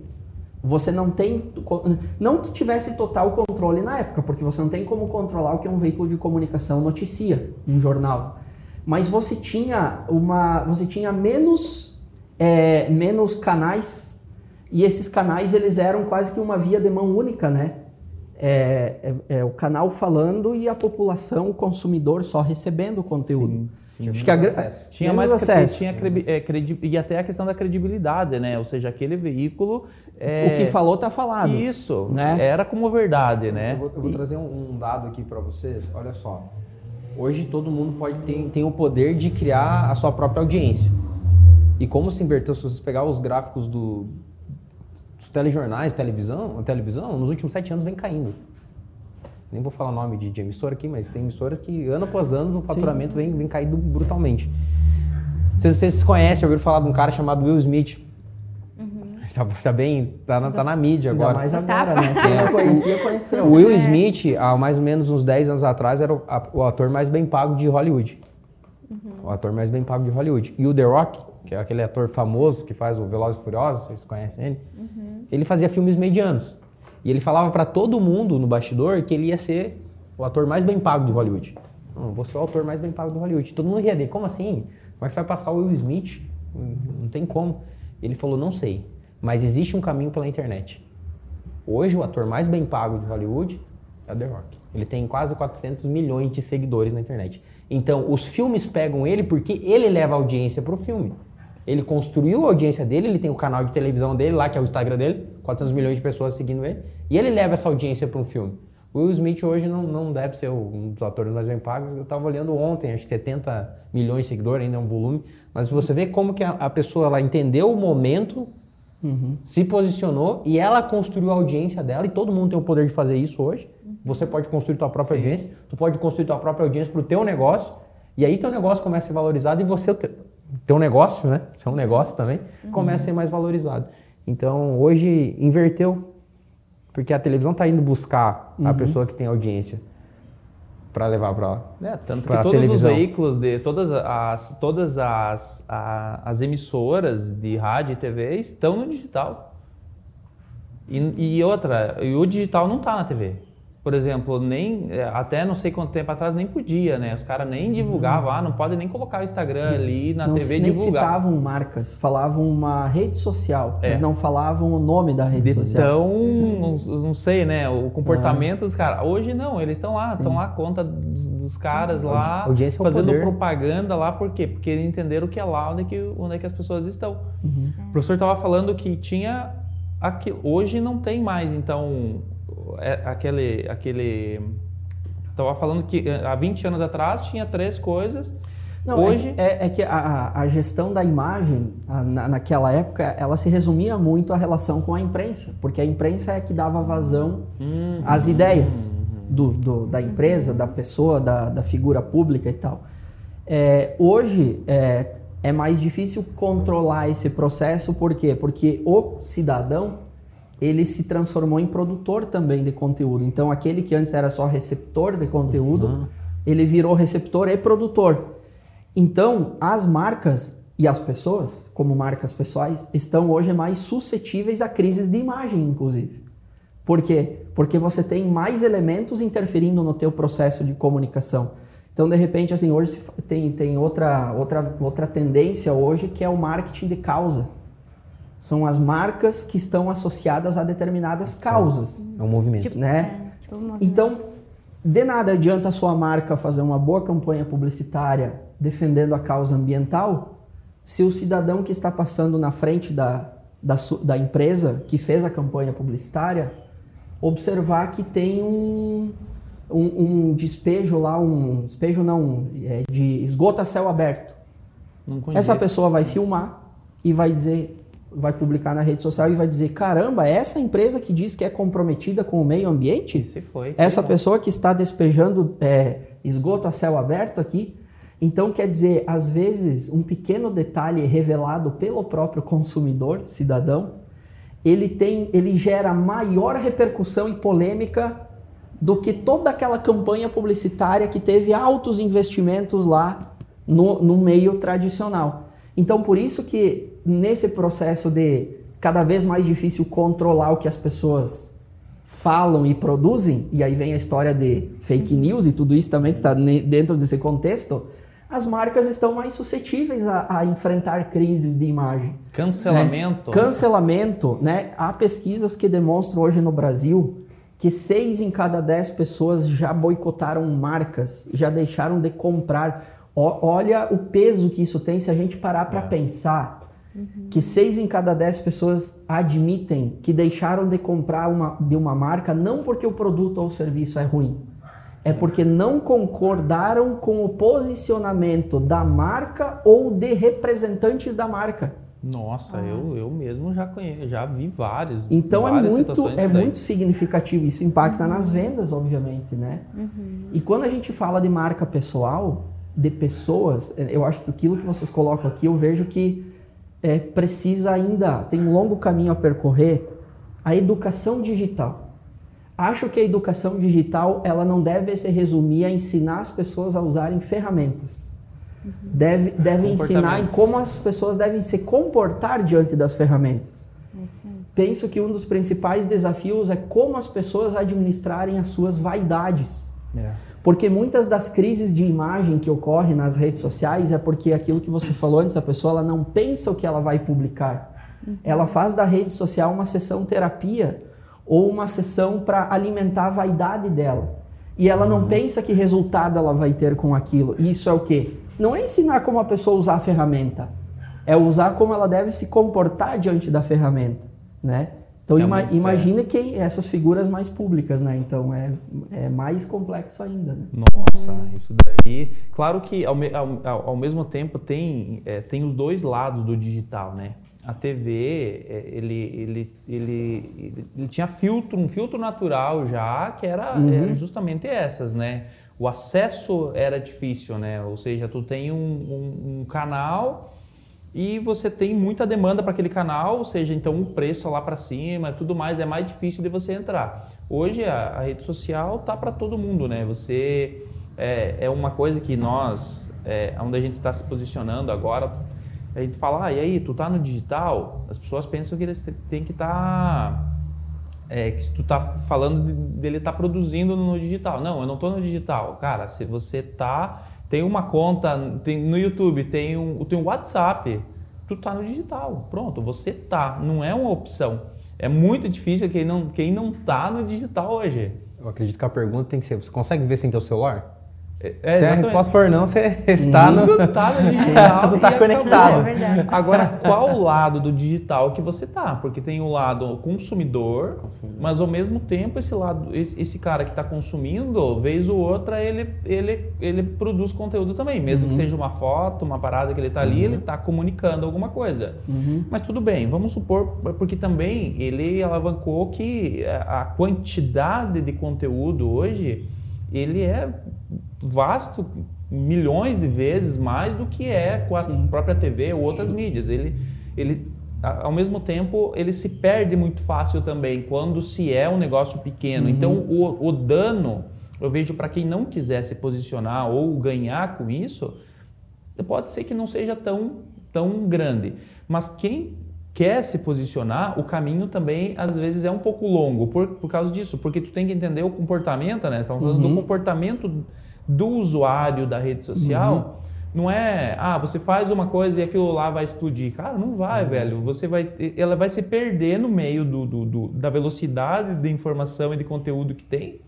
você não tem, não que tivesse total controle na época, porque você não tem como controlar o que um veículo de comunicação noticia, um jornal. Mas você tinha uma, você tinha menos, é, menos canais e esses canais eles eram quase que uma via de mão única, né? É, é, é, o canal falando e a população, o consumidor só recebendo o conteúdo. Sim, Acho que a, acesso. Tinha mais acesso. Tinha é, credi, e até a questão da credibilidade, né? Ou seja, aquele veículo. É, o que falou está falado. Isso, né? Era como verdade, né? Eu vou, eu vou trazer um, um, dado aqui para vocês. Olha só. Hoje todo mundo pode ter, tem o poder de criar a sua própria audiência. E como se inverteu, se vocês pegar os gráficos do, os telejornais, televisão, a televisão, nos últimos sete anos vem caindo. Nem vou falar o nome de, de emissora aqui, mas tem emissoras que ano após ano o faturamento vem, vem caindo brutalmente. Vocês, vocês conhecem, ouviram falar de um cara chamado Will Smith? Tá, tá bem, tá na, tá na mídia Ainda agora. mais agora, né? Quem não conhecia, conheceu. O Will Smith, há mais ou menos uns 10 anos atrás, era o, a- o ator mais bem pago de Hollywood. O ator mais bem pago de Hollywood. E o The Rock, que é aquele ator famoso que faz o Velozes e Furiosos, vocês conhecem ele? Ele fazia filmes medianos. E ele falava pra todo mundo no bastidor que ele ia ser o ator mais bem pago de Hollywood. Não, vou ser o ator mais bem pago de Hollywood. Todo mundo ria dele. Como assim? Como é que você vai passar o Will Smith? Não tem como. Ele falou, não sei. Mas existe um caminho pela internet. Hoje, o ator mais bem pago de Hollywood é o The Rock. Ele tem quase 400 milhões de seguidores na internet. Então, os filmes pegam ele porque ele leva audiência pro filme. Ele construiu a audiência dele, ele tem o canal de televisão dele lá, que é o Instagram dele, 400 milhões de pessoas seguindo ele, e ele leva essa audiência para um filme. O Will Smith hoje não, não deve ser um dos atores mais bem pagos. Eu estava olhando ontem, acho que 70 milhões de seguidores, ainda é um volume. Mas você vê como que a, a pessoa ela entendeu o momento, se posicionou e ela construiu a audiência dela e todo mundo tem o poder de fazer isso hoje. Você pode construir tua própria audiência, tu pode construir tua própria audiência para o teu negócio e aí teu negócio começa a ser valorizado e você, o teu, teu negócio, né? Seu um negócio também, começa a ser mais valorizado. Então hoje inverteu, porque a televisão está indo buscar a pessoa que tem audiência para levar para lá. É, tanto que Pra todos televisão. os veículos de todas as todas as, a- as emissoras de rádio e TV estão no digital. E, e outra, e o digital não está na TV. Por exemplo, nem é, até não sei quanto tempo atrás nem podia, né? Os caras nem divulgavam, ah, não pode nem colocar o Instagram ali na não, TV nem divulgar. citavam marcas, falavam uma rede social, É. mas não falavam o nome da rede social. Então, não, sei, né? O comportamento dos caras. Hoje não, eles estão lá, estão lá conta dos, dos caras lá, audiência é fazendo propaganda lá, por quê? Porque eles entenderam que é lá onde, que, onde é que as pessoas estão. Uhum. O professor estava falando que tinha aquilo. Hoje não tem mais, então, é, aquele. aquele Estava falando que há 20 anos atrás tinha três coisas. Não, é Hoje. que- é, é que a- a, gestão da imagem, a- na, naquela época, ela se resumia muito à relação com a imprensa, porque a imprensa é que dava vazão Hum, às ideias do, do- da empresa, da pessoa, da, da figura pública e tal. É, hoje é, é mais difícil controlar esse processo, por quê? Porque o cidadão ele se transformou em produtor também de conteúdo. Então, aquele que antes era só receptor de conteúdo, ele virou receptor e produtor. Então, as marcas e as pessoas, como marcas pessoais, estão hoje mais suscetíveis a crises de imagem, inclusive. Por quê? Porque você tem mais elementos interferindo no teu processo de comunicação. Então, de repente, assim, hoje tem, tem outra, outra, outra tendência hoje que é o marketing de causa. São as marcas que estão associadas a determinadas causas, É um movimento. Tipo, né? é, tipo uma- Então, de nada adianta a sua marca fazer uma boa campanha publicitária defendendo a causa ambiental se o cidadão que está passando na frente da, da, da empresa que fez a campanha publicitária observar que tem um, um, um despejo lá, um despejo não, é, de esgoto a céu aberto. Essa pessoa vai filmar e vai dizer, vai publicar na rede social e vai dizer: caramba, essa empresa que diz que é comprometida com o meio ambiente? Se foi. Essa pessoa que está despejando é, esgoto a céu aberto aqui. Então, quer dizer, às vezes, um pequeno detalhe revelado pelo próprio consumidor, cidadão, ele tem, ele gera maior repercussão e polêmica do que toda aquela campanha publicitária que teve altos investimentos lá no, no meio tradicional. Então, por isso que nesse processo de cada vez mais difícil controlar o que as pessoas falam e produzem, e aí vem a história de fake news e tudo isso também que está dentro desse contexto, as marcas estão mais suscetíveis a, a enfrentar crises de imagem. Cancelamento. Né? Cancelamento, né? Há pesquisas que demonstram hoje no Brasil que seis em cada dez pessoas já boicotaram marcas, já deixaram de comprar. Ó- olha o peso que isso tem se a gente parar para pensar que seis em cada dez pessoas admitem que deixaram de comprar uma, de uma marca não porque o produto ou o serviço é ruim, é porque não concordaram com o posicionamento da marca ou de representantes da marca. Nossa, eu, eu mesmo já conheço, já vi vários. Então é muito, é daí. muito significativo. Isso impacta nas vendas, obviamente, né? E quando a gente fala de marca pessoal, de pessoas, eu acho que aquilo que vocês colocam aqui, eu vejo que eh, precisa ainda, tem um longo caminho a percorrer, a educação digital. Acho que a educação digital ela não deve se resumir a ensinar as pessoas a usarem ferramentas. Deve, deve ensinar em como as pessoas devem se comportar diante das ferramentas. É. Penso que um dos principais desafios é como as pessoas administrarem as suas vaidades. É. Porque muitas das crises de imagem que ocorrem nas redes sociais é porque aquilo que você falou antes, a pessoa ela não pensa o que ela vai publicar. Ela faz da rede social uma sessão terapia ou uma sessão para alimentar a vaidade dela. E ela não pensa que resultado ela vai ter com aquilo. E isso é o quê? Não é ensinar como a pessoa usar a ferramenta. É usar como ela deve se comportar diante da ferramenta, né? Então É ima muito- imagina quem essas figuras mais públicas, né? Então é, é mais complexo ainda, né? Nossa, isso daí. Claro que ao, ao- ao- mesmo tempo tem, é, tem os dois lados do digital, né? A TV, é, ele, ele, ele, ele, tinha filtro, um filtro natural já, que era é, justamente essas, né? O acesso era difícil, né? Ou seja, tu tem um, um- um canal e você tem muita demanda para aquele canal, ou seja, então o preço lá para cima, tudo mais é mais difícil de você entrar. Hoje a, a rede social tá para todo mundo, né? Você é, é uma coisa que nós, é, onde a gente está se posicionando agora, a gente fala, ah, e aí, tu tá no digital? As pessoas pensam que eles têm que estar é, que se tu tá falando de- dele tá produzindo no digital. Não, eu não tô no digital. Cara, se você tá tem uma conta tem, no YouTube, tem um, tem um WhatsApp, tu tá no digital. Pronto, você tá, não é uma opção. É muito difícil quem não quem não tá no digital hoje. Eu acredito que a pergunta tem que ser: você consegue ver sem teu celular? É, Se a resposta for não, você está no. Tá no digital (laughs) Tu tá e conectado. É verdade. Agora, qual o lado do digital que você tá? Porque tem o lado consumidor, Consumidor. mas ao mesmo tempo esse lado, esse, esse cara que está consumindo, vez ou outra ele, ele, ele produz conteúdo também, mesmo que seja uma foto, uma parada que ele tá ali, ele tá comunicando alguma coisa. Mas tudo bem, vamos supor, porque também ele alavancou que a a quantidade de conteúdo hoje ele é vasto milhões de vezes mais do que é com a Sim. própria TV ou outras mídias. Ele, ele, ao mesmo tempo, ele se perde muito fácil também quando se é um negócio pequeno. Então, o, o dano, eu vejo para quem não quiser se posicionar ou ganhar com isso, pode ser que não seja tão, tão grande. Mas quem quer se posicionar, o caminho também às vezes é um pouco longo por, por causa disso, porque tu tem que entender o comportamento, né? Estamos falando do comportamento do usuário da rede social. Não é, ah, você faz uma coisa e aquilo lá vai explodir. Cara, não vai, velho. Você vai, ela vai se perder no meio do, do- do- da velocidade de informação e de conteúdo que tem.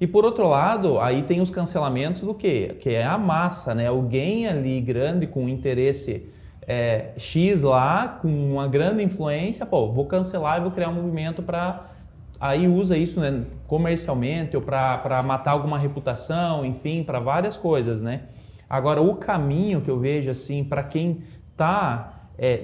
E por outro lado, aí tem os cancelamentos do quê? Que é a massa, né? Alguém ali grande com interesse é, X lá, com uma grande influência, pô, vou cancelar e vou criar um movimento para aí usa isso né, comercialmente ou para matar alguma reputação, enfim, para várias coisas, né? Agora o caminho que eu vejo assim para quem está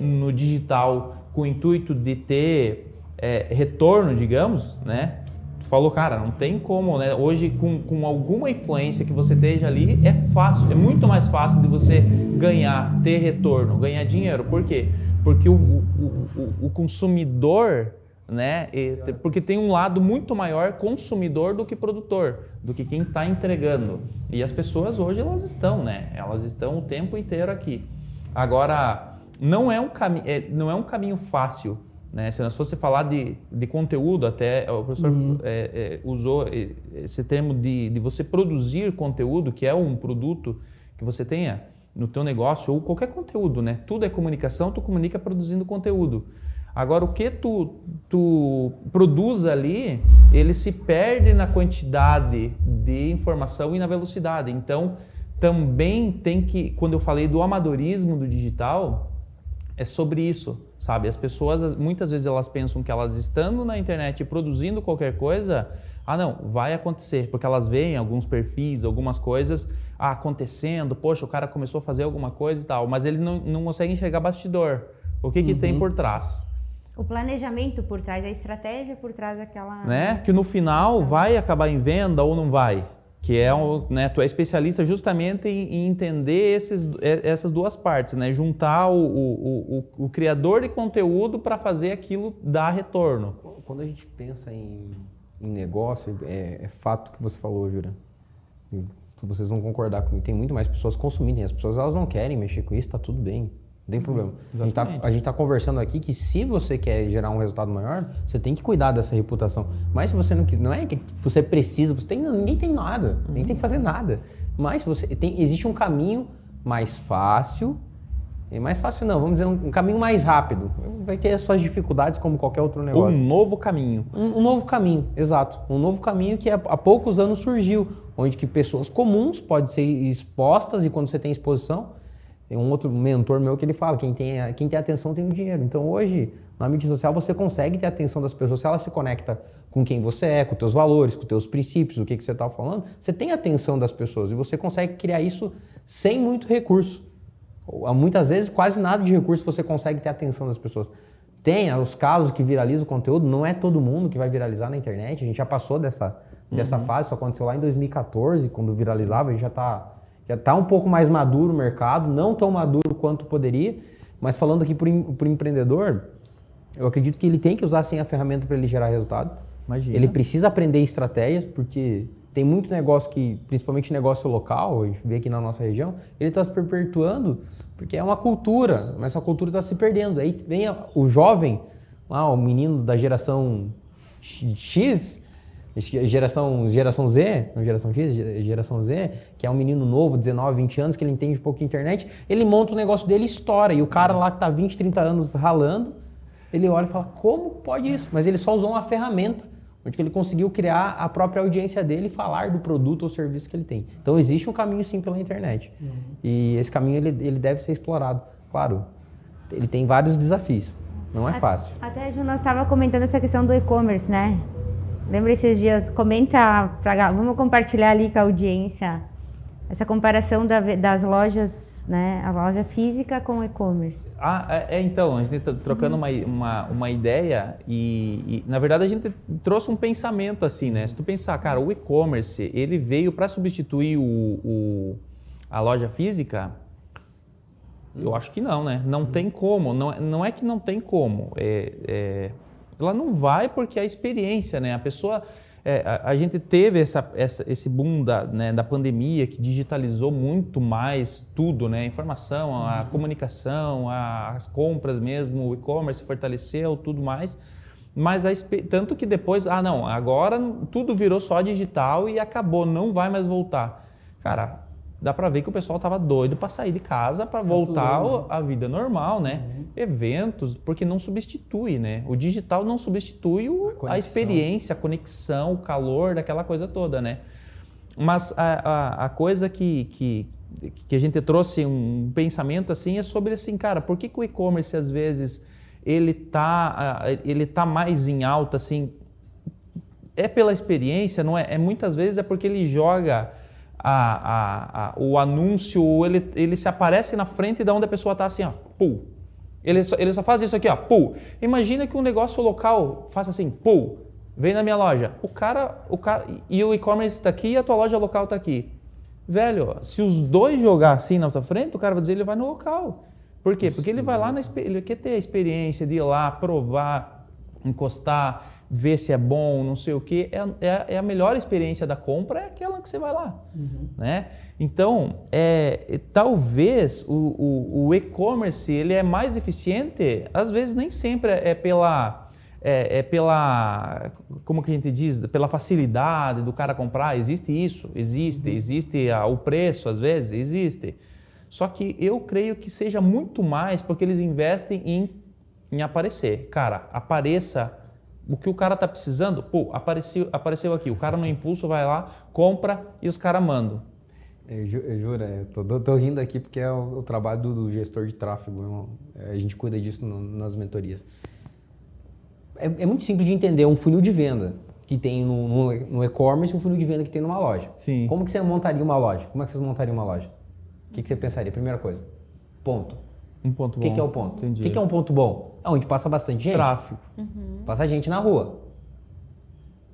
no digital com o intuito de ter é, retorno, digamos, né? Tu falou, cara, não tem como, né? Hoje, com, com alguma influência que você esteja ali, é fácil, é muito mais fácil de você ganhar, ter retorno, ganhar dinheiro. Por quê? Porque o, o, o, o consumidor, né? e- porque tem um lado muito maior consumidor do que produtor, do que quem está entregando. E as pessoas hoje, elas estão, né? Elas estão o tempo inteiro aqui. Agora, não é um, cami é, não é um caminho fácil. Né? Se nós fosse falar de, de conteúdo, até o professor é, é, usou é, esse termo de, de você produzir conteúdo, que é um produto que você tenha no teu negócio, ou qualquer conteúdo, né? Tudo é comunicação, tu comunica produzindo conteúdo. Agora, o que tu, tu produz ali, ele se perde na quantidade de informação e na velocidade. Então, também tem que, quando eu falei do amadorismo do digital, é sobre isso, sabe? As pessoas, as- muitas vezes elas pensam que elas estando na internet e produzindo qualquer coisa, Ah, não, vai acontecer, porque elas veem alguns perfis, algumas coisas ah, acontecendo, poxa, o cara começou a fazer alguma coisa e tal, mas ele não, não consegue enxergar bastidor. O que, que tem Uhum. por trás? O planejamento por trás, a estratégia por trás daquela. Né? Que no final vai acabar em venda ou não vai. Que é um, né, tu é especialista justamente em, em entender esses, essas duas partes, né? Juntar o, o, o, o criador de conteúdo para fazer aquilo dar retorno. Quando a gente pensa em, em negócio, é, é fato que você falou, Jura. Vocês vão concordar comigo. Tem muito mais pessoas consumindo. As pessoas elas não querem mexer com isso, tá tudo bem. Não tem problema. A gente, tá, exatamente. a gente tá conversando aqui que se você quer gerar um resultado maior, você tem que cuidar dessa reputação. Mas se você não quiser, não é que você precisa, você tem, ninguém tem nada, ninguém tem que fazer nada. Mas você tem, existe um caminho mais fácil é mais fácil não, vamos dizer um, um caminho mais rápido. Vai ter as suas dificuldades como qualquer outro Um negócio. novo caminho. Um, um novo caminho, exato. Um novo caminho que há, há poucos anos surgiu, onde que pessoas comuns podem ser expostas e quando você tem exposição, tem um outro mentor meu que ele fala, quem tem, a- quem tem atenção tem o dinheiro. Então hoje, na mídia social, você consegue ter a atenção das pessoas. Se ela se conecta com quem você é, com os teus valores, com os teus princípios, o que, que você está falando, você tem a atenção das pessoas e você consegue criar isso sem muito recurso. Muitas vezes, quase nada de recurso você consegue ter a atenção das pessoas. Tem ah, os casos que viralizam o conteúdo, não é todo mundo que vai viralizar na internet. A gente já passou dessa, dessa fase, isso aconteceu lá em 2014, quando viralizava, a gente já está já tá um pouco mais maduro o mercado, não tão maduro quanto poderia, mas falando aqui para o empreendedor, eu acredito que ele tem que usar sim a ferramenta para ele gerar resultado. Imagina. Ele precisa aprender estratégias, porque tem muito negócio que, principalmente negócio local, a gente vê aqui na nossa região, ele está se perpetuando porque é uma cultura, mas essa cultura está se perdendo. Aí vem o jovem, lá, o menino da geração X, geração, geração Z, não geração X, ge- geração Z, que é um menino novo, 19, 20 anos, que ele entende um pouco de internet, ele monta o negócio dele e estoura. E o cara lá que está 20, 30 anos ralando, ele olha e fala, como pode isso? Mas ele só usou uma ferramenta, onde ele conseguiu criar a própria audiência dele e falar do produto ou serviço que ele tem. Então existe um caminho sim pela internet. E esse caminho ele, ele deve ser explorado. Claro, ele tem vários desafios. Não é fácil. Até a Ju, nós estava comentando essa questão do e-commerce, né? Lembra esses dias? Comenta, pra, vamos compartilhar ali com a audiência essa comparação da das lojas, né? A loja física com o e-commerce. Ah, é, é, então, a gente tá trocando uma, uma, uma ideia e, e, na verdade, a gente trouxe um pensamento assim, né? Se tu pensar, cara, o e-commerce, ele veio para substituir o, o- a loja física? Eu acho que não, né? Não tem como. Não, é- não é que não tem como. É, é, ela não vai porque é a experiência, né? A pessoa... é, a, a gente teve essa, essa- esse boom da, né, da pandemia que digitalizou muito mais tudo, né? A informação, a comunicação, a- as compras mesmo, o e-commerce fortaleceu, tudo mais. Mas a, tanto que depois, ah não, agora tudo virou só digital e acabou, não vai mais voltar. Cara, dá pra ver que o pessoal tava doido pra sair de casa pra Saturou, voltar né? à vida normal, né? Eventos, porque não substitui, né? O digital não substitui o- A a, experiência, a conexão, o calor daquela coisa toda, né? Mas a, a, a coisa que, que, que a gente trouxe um pensamento assim é sobre assim, cara, por que, que o e-commerce às vezes ele tá, ele tá mais em alta assim? É pela experiência, não é? É muitas vezes é porque ele joga a, a, a- o anúncio, ele, ele se aparece na frente da onde a pessoa está assim, ó, pull. Ele só, ele só faz isso aqui, ó, pull. Imagina que um negócio local faça assim, pull. Vem na minha loja. O cara, o cara e o e-commerce está aqui e a tua loja local está aqui. Velho, se os dois jogar assim na tua frente, o cara vai dizer ele vai no local. Por quê? Porque ele vai lá na ele quer ter a experiência de ir lá provar, encostar, ver se é bom, não sei o quê. É, é, é a melhor experiência da compra é aquela que você vai lá, né? Então, é, talvez o, o, o e-commerce ele é mais eficiente. Às vezes nem sempre é pela é, é pela, como que a gente diz, pela facilidade do cara comprar. Existe isso, existe, existe ah, o preço às vezes, existe. Só que eu creio que seja muito mais porque eles investem em, em aparecer. Cara, apareça o que o cara tá precisando. Pô, apareceu, apareceu aqui. O cara no impulso vai lá, compra e os caras mandam. Eu, ju- eu juro, é, tô, tô- rindo aqui porque é o, o trabalho do, do gestor de tráfego. É, a gente cuida disso no- nas mentorias. É, é muito simples de entender, é um funil de venda. que tem no, no, no e-commerce e um funil de venda que tem numa loja. Sim. Como que você montaria uma loja? Como é que vocês montariam uma loja? O que, que você pensaria? Primeira coisa, ponto. Um ponto O bom. que, que é o ponto? Entendi. O que, que é um ponto bom? É onde passa bastante gente. Tráfico. Passa gente na rua.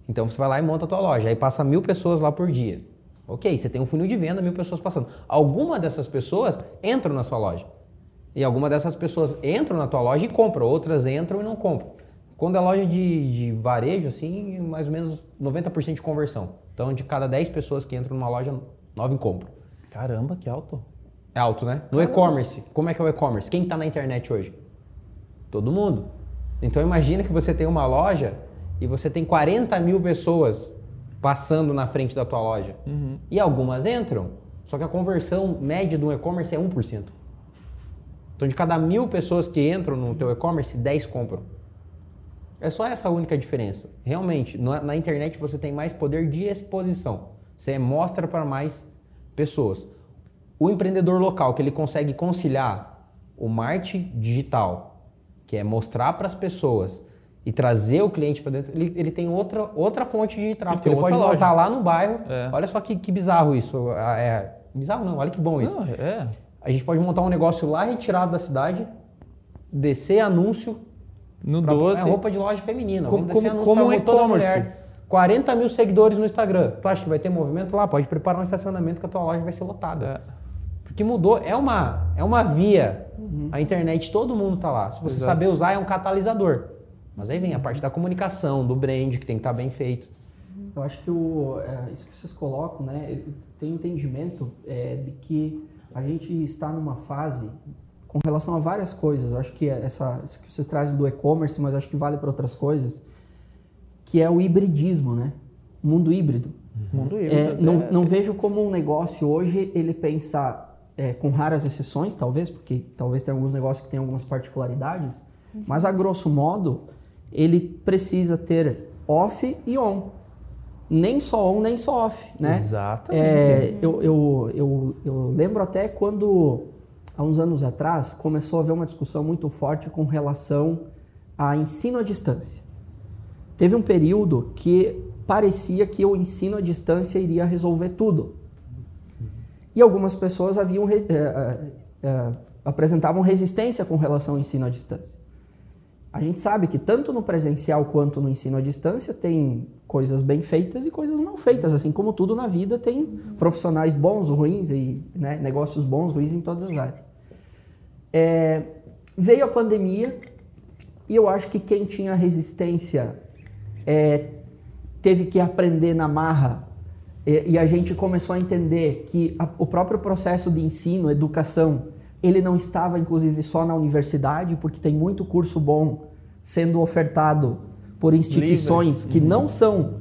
Então você vai lá e monta a tua loja. Aí passa mil pessoas lá por dia. Ok, você tem um funil de venda, mil pessoas passando. Alguma dessas pessoas entram na sua loja. E alguma dessas pessoas entram na tua loja e compram. Outras entram e não compram. Quando é loja de, de varejo, assim, é mais ou menos 90% de conversão. Então, de cada 10 pessoas que entram numa loja, 9 compram. Caramba, que alto. É alto, né? No e-commerce, como é que é o e-commerce? Quem está na internet hoje? Todo mundo. Então imagina que você tem uma loja e você tem 40 mil pessoas passando na frente da tua loja. E algumas entram, só que a conversão média do e-commerce é 1%. Então de cada mil pessoas que entram no teu e-commerce, 10 compram. É só essa a única diferença. Realmente, na, na internet você tem mais poder de exposição. Você mostra para mais pessoas. O empreendedor local que ele consegue conciliar o marketing digital, que é mostrar para as pessoas e trazer o cliente para dentro, ele, ele tem outra, outra fonte de tráfego. tem Ele, pode loja. montar lá no bairro. É. Olha só que, que bizarro isso. Ah, É, bizarro não, olha que bom isso. Não, é. A gente pode montar um negócio lá retirado da cidade, descer anúncio No Pra- 12. É roupa de loja feminina. Como- Vamos descer como- anúncio como pra um toda mulher. 40 mil seguidores no Instagram. Tu acha que vai ter movimento lá? Pode preparar um estacionamento que a tua loja vai ser lotada. É. Porque mudou, é uma, é uma via. A internet, todo mundo tá lá. Se você Exato. saber usar, é um catalisador. Mas aí vem a parte da comunicação, do brand, que tem que estar bem feito. Eu acho que o, é, isso que vocês colocam, né, eu tenho entendimento é, de que a gente está numa fase com relação a várias coisas. Eu acho que essa, isso que vocês trazem do e-commerce, mas acho que vale para outras coisas, que é o hibridismo, né? O mundo híbrido. Mundo É, híbrido. não, é. não vejo como um negócio hoje ele pensar, é, com raras exceções, talvez, porque talvez tenha alguns negócios que tenham algumas particularidades, mas a grosso modo, ele precisa ter off e on. Nem só on, nem só off, né? Exatamente. É, eu, eu, eu, eu lembro até quando, há uns anos atrás, começou a haver uma discussão muito forte com relação a ensino à distância. Teve um período que parecia que o ensino à distância iria resolver tudo. E algumas pessoas haviam eh, eh, apresentavam resistência com relação ao ensino à distância. A gente sabe que tanto no presencial quanto no ensino à distância tem coisas bem feitas e coisas mal feitas, assim como tudo na vida tem profissionais bons, ruins e né, negócios bons, ruins em todas as áreas. É, veio a pandemia e eu acho que quem tinha resistência é, teve que aprender na marra e, e a gente começou a entender que a- o próprio processo de ensino, educação, ele não estava inclusive só na universidade, porque tem muito curso bom sendo ofertado por instituições que não são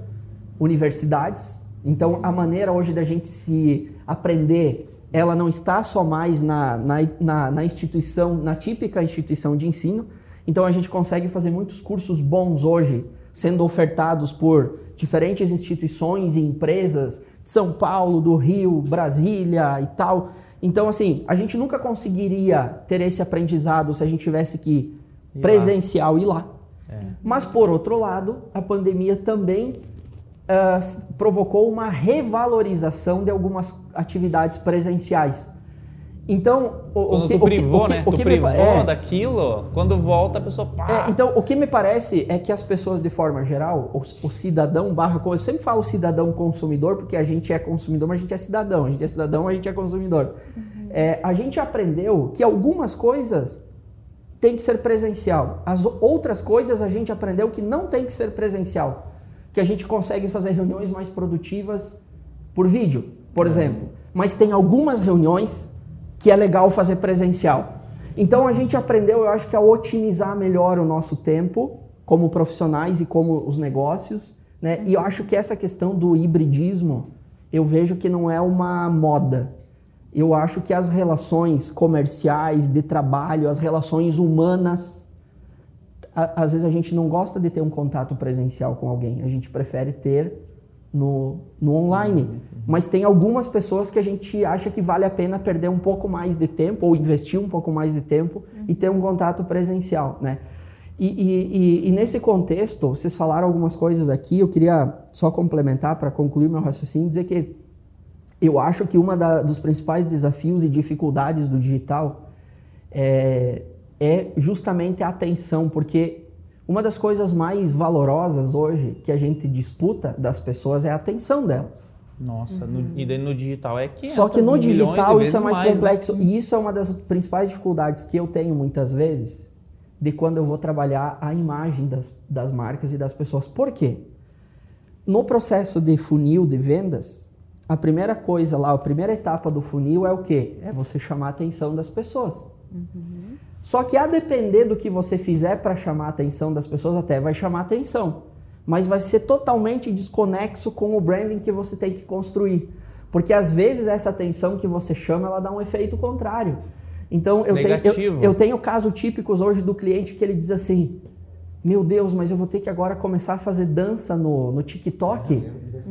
universidades. Então a maneira hoje da gente se aprender, ela não está só mais na, na, na, na instituição, na típica instituição de ensino. Então a gente consegue fazer muitos cursos bons hoje, sendo ofertados por diferentes instituições e empresas de São Paulo, do Rio, Brasília e tal. Então, assim, a gente nunca conseguiria ter esse aprendizado se a gente tivesse que Ir presencial ir lá. Mas, por outro lado, a pandemia também f- provocou uma revalorização de algumas atividades presenciais. Então, o, o Quando que, tu o que- privou, o que- né? o tu que me privou é, daquilo, quando volta a pessoa pá. é, então, o que me parece é que as pessoas, de forma geral, o, o cidadão barra... Eu sempre falo cidadão consumidor, porque a gente é consumidor, mas a gente é cidadão. A gente é cidadão, a gente é consumidor. É, a gente aprendeu que algumas coisas têm que ser presencial. As outras coisas a gente aprendeu que não tem que ser presencial. Que a gente consegue fazer reuniões mais produtivas por vídeo, por exemplo. Mas tem algumas reuniões que é legal fazer presencial. Então a gente aprendeu, eu acho que a otimizar melhor o nosso tempo como profissionais e como os negócios, né? E eu acho que essa questão do hibridismo, eu vejo que não é uma moda. Eu acho que as relações comerciais, de trabalho, as relações humanas, às vezes a gente não gosta de ter um contato presencial com alguém, a gente prefere ter no, no online. Mas tem algumas pessoas que a gente acha que vale a pena perder um pouco mais de tempo ou investir um pouco mais de tempo e ter um contato presencial, né? E, e, e, e, nesse contexto, vocês falaram algumas coisas aqui, eu queria só complementar para concluir meu raciocínio, dizer que eu acho que uma dos principais desafios e dificuldades do digital é, é justamente a atenção, porque uma das coisas mais valorosas hoje que a gente disputa das pessoas é a atenção delas. Nossa, uhum. no, e daí no digital é que. Só que no digital isso é mais, mais né? complexo. Né? E isso é uma das principais dificuldades que eu tenho muitas vezes de quando eu vou trabalhar a imagem das, das marcas e das pessoas. Por quê? No processo de funil de vendas, a primeira coisa lá, a primeira etapa do funil é o quê? É você chamar a atenção das pessoas. Uhum. Só que a depender do que você fizer para chamar a atenção das pessoas, até vai chamar a atenção. Mas vai ser totalmente desconexo com o branding que você tem que construir. Porque às vezes essa atenção que você chama, ela dá um efeito contrário. Então, eu tenho, eu, eu tenho casos típicos hoje do cliente que ele diz assim: Meu Deus, mas eu vou ter que agora começar a fazer dança no, no TikTok.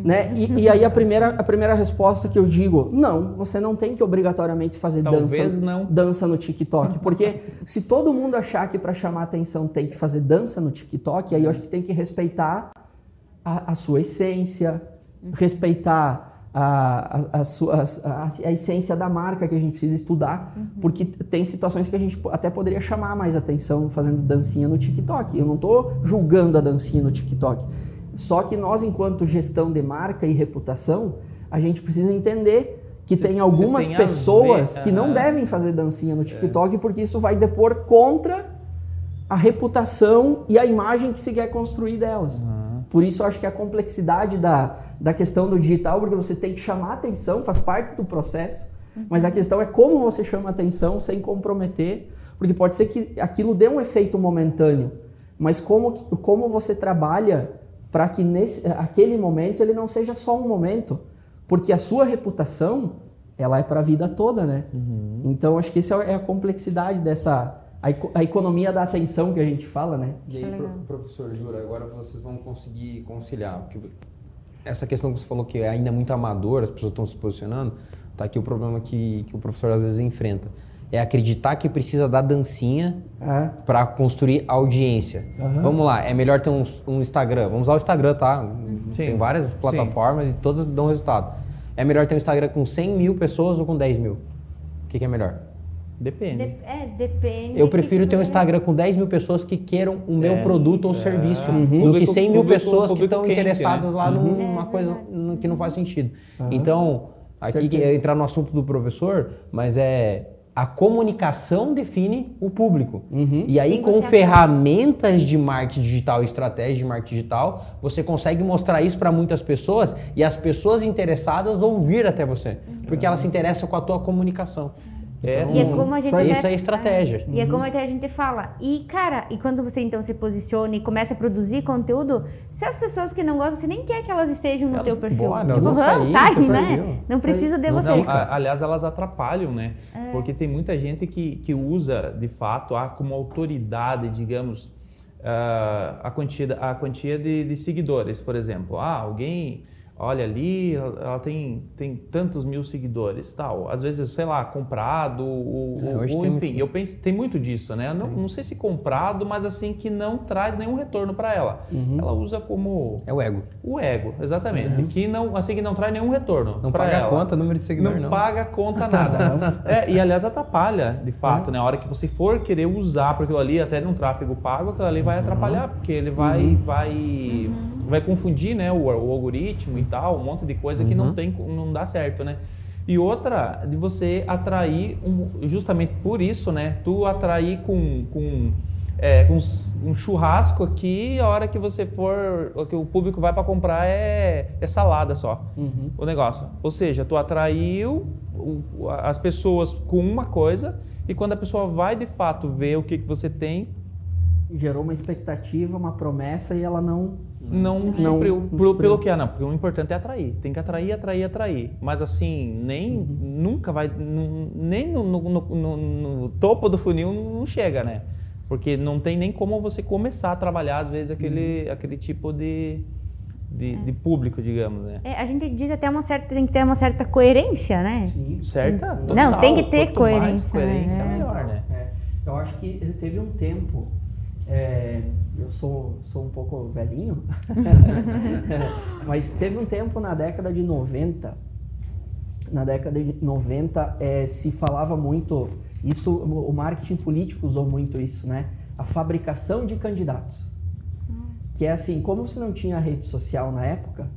Né? E, e, aí a primeira, a primeira resposta que eu digo, não, você não tem que obrigatoriamente fazer dança, não. dança no TikTok. Porque se todo mundo achar que para chamar atenção tem que fazer dança no TikTok, aí eu acho que tem que respeitar a, a sua essência, respeitar a, a, a, a, essência da marca que a gente precisa estudar, uhum. porque tem situações que a gente até poderia chamar mais atenção fazendo dancinha no TikTok. Eu não estou julgando a dancinha no TikTok. Só que nós, enquanto gestão de marca e reputação, a gente precisa entender que se, tem algumas tem pessoas ver, que não devem fazer dancinha no TikTok é. porque isso vai depor contra a reputação e a imagem que se quer construir delas. Uhum. Por isso eu acho que a complexidade da, da questão do digital, porque você tem que chamar atenção, faz parte do processo, uhum. mas a questão é como você chama atenção sem comprometer, porque pode ser que aquilo dê um efeito momentâneo, mas como, como você trabalha para que nesse, aquele momento ele não seja só um momento, porque a sua reputação ela é para a vida toda, né? Uhum. Então acho que essa é a complexidade dessa a, economia da atenção que a gente fala, né? E aí, professor Jura, agora vocês vão conseguir conciliar. Porque essa questão que você falou que é ainda muito amador, as pessoas estão se posicionando, tá aqui o problema que, que o professor às vezes enfrenta. É acreditar que precisa da dancinha é. para construir audiência. Uhum. Vamos lá, é melhor ter um, um, Instagram. Vamos usar o Instagram, tá? Sim. Tem várias plataformas Sim. e todas dão resultado. É melhor ter um Instagram com 100 mil pessoas ou com 10 mil? O que, que é melhor? Depende. De, é, depende. Eu prefiro ter um Instagram com 10 mil pessoas que queiram o meu é, produto ou é. serviço uhum. do que 100 mil público, pessoas público que estão interessadas né? lá uhum. numa é, coisa que não faz sentido. Uhum. Então, aqui é entrar no assunto do professor, mas é a comunicação define o público. Uhum. E aí, com ferramentas de marketing digital, estratégia de marketing digital, você consegue mostrar isso para muitas pessoas e as pessoas interessadas vão vir até você, porque elas se interessam com a tua comunicação. É, então, e é como a gente isso é estratégia. E é como a gente fala. E, cara, e quando você então se posiciona e começa a produzir conteúdo, se as pessoas que não gostam, você nem quer que elas estejam no elas, teu perfil. Boa, tipo, vão sair, sai, né? Não precisa de vocês. Não, aliás, elas atrapalham, né? É. Porque tem muita gente que, que usa, de fato, a, como autoridade, digamos, uh, a quantia, a quantia de, de seguidores, por exemplo. Ah, alguém olha ali, ela tem, tem tantos mil seguidores, tal. Às vezes, sei lá, comprado, ou, é, ou enfim, muito... eu penso, tem muito disso, né? Não, não, sei se comprado, mas assim, que não traz nenhum retorno para ela. Uhum. Ela usa como... É o ego. O ego, exatamente. Uhum. Que não, assim, que não traz nenhum retorno Não paga ela. conta, número de seguidores, não. Não paga conta, nada. (laughs) é, e, aliás, atrapalha, de fato, uhum. né? A hora que você for querer usar para aquilo ali, até num tráfego pago, aquilo ali vai uhum. atrapalhar, porque ele vai... Uhum. vai uhum vai confundir né, o, o, algoritmo e tal, um monte de coisa uhum. que não, uhum. tem, não dá certo, né? E outra, de você atrair, um, justamente por isso, né? Tu atrair com, com, é, com um churrasco aqui, a hora que você for, que o público vai para comprar é, é salada só, uhum. o negócio. Ou seja, tu atraiu as pessoas com uma coisa e quando a pessoa vai de fato ver o que, que você tem, gerou uma expectativa, uma promessa e ela não não, não supriu, não pelo que é, não, porque o importante é atrair, tem que atrair, atrair, atrair, mas assim, nem, uhum. nunca vai, nem no, no, no, no, topo do funil não chega, né, porque não tem nem como você começar a trabalhar, às vezes, aquele, uhum. aquele tipo de, de, é. de, público, digamos, né. É, a gente diz até uma certa, tem que ter uma certa coerência, né. Sim. Certa? Total, não, tem que ter coerência. coerência é. melhor, né. É. Eu acho que teve um tempo É, eu sou, sou um pouco velhinho, (laughs) mas teve um tempo na década de 90, na década de 90 é, se falava muito, isso o marketing político usou muito isso, né? A fabricação de candidatos. Que é assim, como você não tinha rede social na época,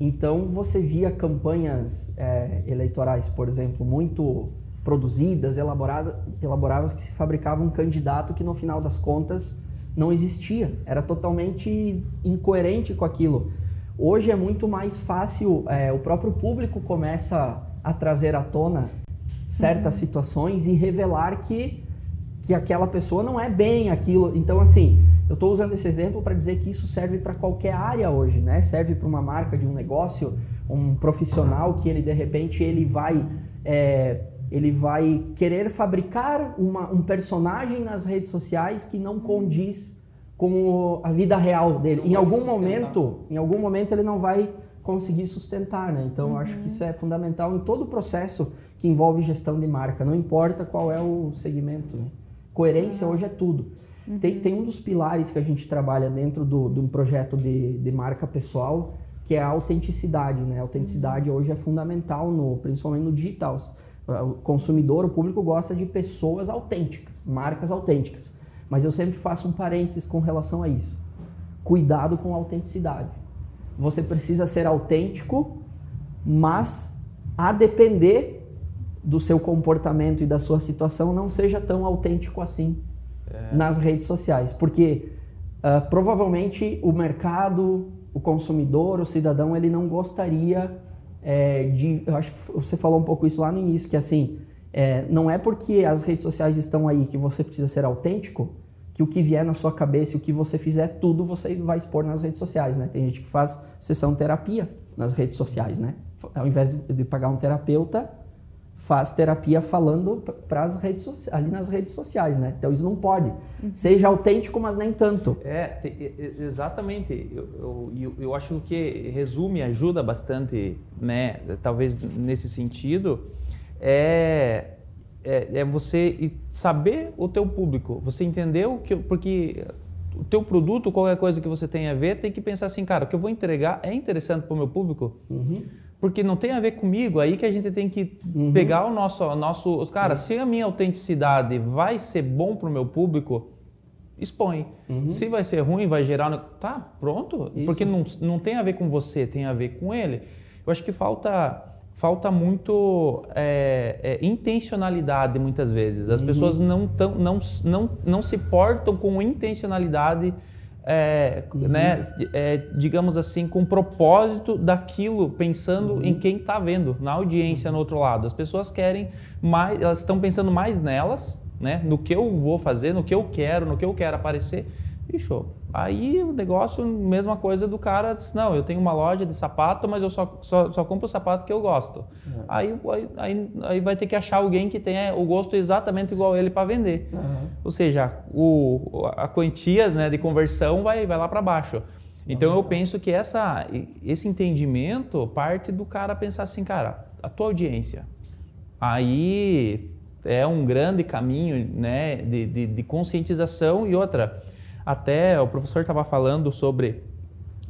então você via campanhas é, eleitorais, por exemplo, muito produzidas, elaboradas, elaboradas que se fabricava um candidato que no final das contas não existia, era totalmente incoerente com aquilo. Hoje é muito mais fácil, é, o próprio público começa a trazer à tona certas uhum. situações e revelar que, que aquela pessoa não é bem aquilo. Então, assim, eu estou usando esse exemplo para dizer que isso serve para qualquer área hoje, né? Serve para uma marca de um negócio, um profissional que ele de repente ele vai é, ele vai querer fabricar uma, um personagem nas redes sociais que não condiz com a vida real dele. Em algum momento, em algum momento ele não vai conseguir sustentar, né? Então, uhum. eu acho que isso é fundamental em todo o processo que envolve gestão de marca, não importa qual é o segmento. Né? Coerência uhum. hoje é tudo. Uhum. Tem, tem um dos pilares que a gente trabalha dentro do, de um projeto de, de marca pessoal, que é a autenticidade. Né? A autenticidade uhum. hoje é fundamental, no, principalmente no digital. O consumidor, o público gosta de pessoas autênticas, marcas autênticas. Mas eu sempre faço um parênteses com relação a isso. Cuidado com a autenticidade. Você precisa ser autêntico, mas a depender do seu comportamento e da sua situação, não seja tão autêntico assim é. nas redes sociais, porque uh, provavelmente o mercado, o consumidor, o cidadão, ele não gostaria é, de. Eu acho que você falou um pouco isso lá no início, que assim, é, não é porque as redes sociais estão aí que você precisa ser autêntico que o que vier na sua cabeça, o que você fizer, tudo você vai expor nas redes sociais, né? Tem gente que faz sessão terapia nas redes sociais, né? Ao invés de pagar um terapeuta, faz terapia falando para as redes ali nas redes sociais, né? Então isso não pode. Uhum. Seja autêntico, mas nem tanto. É, exatamente. Eu, eu, eu acho que resume, ajuda bastante, né? Talvez nesse sentido, é, é, é você saber o teu público. Você entendeu que porque o teu produto, qualquer coisa que você tenha a ver, tem que pensar assim, cara, o que eu vou entregar é interessante para o meu público. Uhum porque não tem a ver comigo, aí que a gente tem que uhum. pegar o nosso, nosso. Cara, uhum. se a minha autenticidade vai ser bom para o meu público, expõe. Uhum. Se vai ser ruim, vai gerar. Tá, pronto. Isso. Porque não, não tem a ver com você, tem a ver com ele. Eu acho que falta. Falta muito é, é, intencionalidade muitas vezes. As uhum. pessoas não, tão, não, não, não se portam com intencionalidade é, uhum. né, é, digamos assim, com propósito daquilo, pensando uhum. em quem está vendo, na audiência no outro lado. As pessoas querem mais, elas estão pensando mais nelas, né, no que eu vou fazer, no que eu quero, no que eu quero aparecer. Bicho, aí o negócio, mesma coisa do cara, diz, não, eu tenho uma loja de sapato, mas eu só, só, só compro o sapato que eu gosto. Uhum. Aí, aí, aí vai ter que achar alguém que tenha o gosto exatamente igual ele para vender. Uhum. Ou seja, o, a quantia né, de conversão vai, vai lá para baixo. Então eu penso que essa, esse entendimento parte do cara pensar assim, cara, a tua audiência. Aí é um grande caminho né, de, de, de conscientização e outra até o professor estava falando sobre,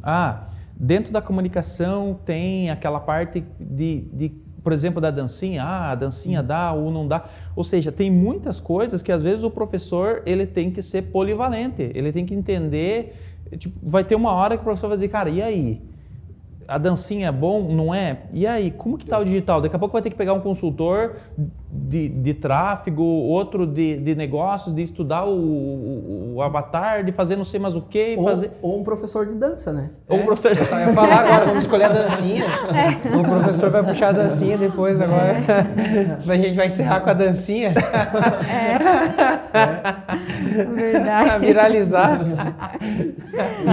ah, dentro da comunicação tem aquela parte de, de, por exemplo, da dancinha, ah, a dancinha dá ou não dá. Ou seja, tem muitas coisas que às vezes o professor ele tem que ser polivalente, ele tem que entender, tipo, vai ter uma hora que o professor vai dizer, cara, e aí? a dancinha é bom, não é? E aí, como que tá o digital? Daqui a pouco vai ter que pegar um consultor de, de tráfego, outro de, de negócios, de estudar o, o, o, avatar, de fazer não sei mais o que. Ou, fazer... ou um professor de dança, né? Ou um é. professor de dança. Eu ia falar agora, vamos escolher a dancinha. É. O professor vai puxar a dancinha depois agora. É. A gente vai encerrar com a dancinha. É. é. Verdade. viralizar.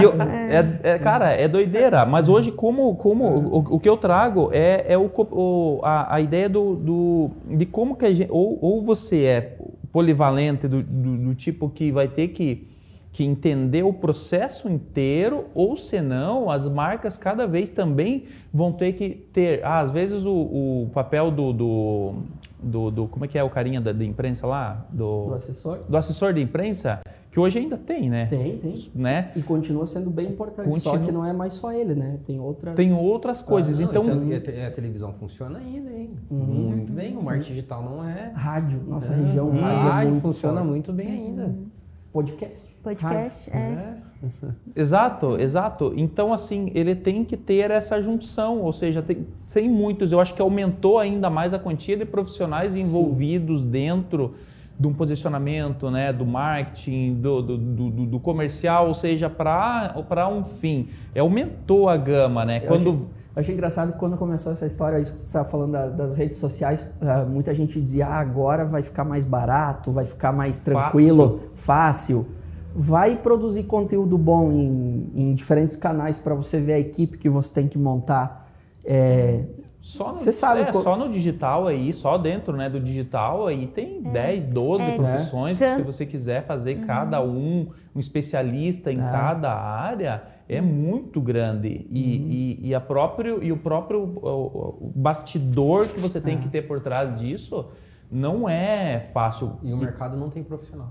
Eu, é, é, cara, é doideira. Mas hoje, como, como o, o que eu trago é, é o, o a, a ideia do, do, de como como que a gente, ou, ou você é polivalente do, do, do, tipo que vai ter que, que entender o processo inteiro, ou senão as marcas cada vez também vão ter que ter, ah, às vezes o, o papel do, do, do, do, como é que é o carinha da, da imprensa lá? Do, do assessor? Do assessor de imprensa, que hoje ainda tem, né? Tem, tem. Né? E continua sendo bem importante. Continua... Só que não é mais só ele, né? Tem outras. Tem outras coisas. Ah, não, então. E a, televisão funciona ainda, hein? Uhum. Muito bem. O marketing digital não é. Rádio. Nossa região. Rádio, rádio, rádio muito funciona forte. muito bem ainda. Uhum. Podcast. Podcast, rádio. é. é. exato, exato. Então, assim, ele tem que ter essa junção, ou seja, tem, sem muitos, eu acho que aumentou ainda mais a quantia de profissionais envolvidos Sim. dentro de um posicionamento, né, do marketing, do, do, do, do comercial, ou seja, para um fim. É, aumentou a gama, né? Eu quando... Achei, eu achei engraçado que quando começou essa história, isso que você está falando da, das redes sociais, uh, muita gente dizia, ah, agora vai ficar mais barato, vai ficar mais tranquilo, fácil. fácil. Vai produzir conteúdo bom em, em diferentes canais para você ver a equipe que você tem que montar. É, só no, Você sabe, é, só no digital aí, só dentro né, do digital aí tem é. 10, 12 é. profissões que se você quiser fazer uhum. cada um, um especialista em é. cada área, é muito grande. E, uhum. e, e, a próprio, e o próprio o, o bastidor que você tem é. que ter por trás disso não é fácil. E o mercado não tem profissional.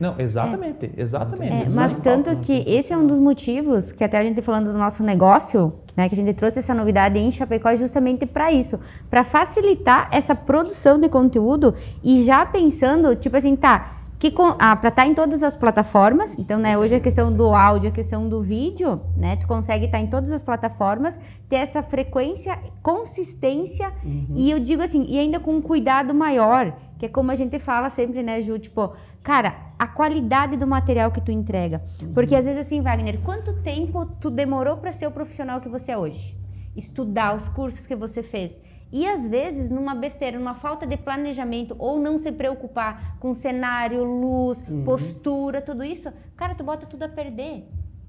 Não, exatamente, é. exatamente. É, mas tanto que esse é um dos motivos que até a gente falando do nosso negócio, né, que a gente trouxe essa novidade em Chapecó justamente para isso, para facilitar essa produção de conteúdo e já pensando, tipo assim, tá, que ah, para estar tá em todas as plataformas, então, né, hoje a questão do áudio, a questão do vídeo, né, tu consegue estar tá em todas as plataformas, ter essa frequência, consistência uhum. e eu digo assim, e ainda com um cuidado maior, que é como a gente fala sempre, né, Ju, tipo, cara, a qualidade do material que tu entrega. Uhum. Porque às vezes assim, Wagner, quanto tempo tu demorou para ser o profissional que você é hoje? Estudar os cursos que você fez. E às vezes, numa besteira, numa falta de planejamento, ou não se preocupar com cenário, luz, uhum. postura, tudo isso, cara, tu bota tudo a perder.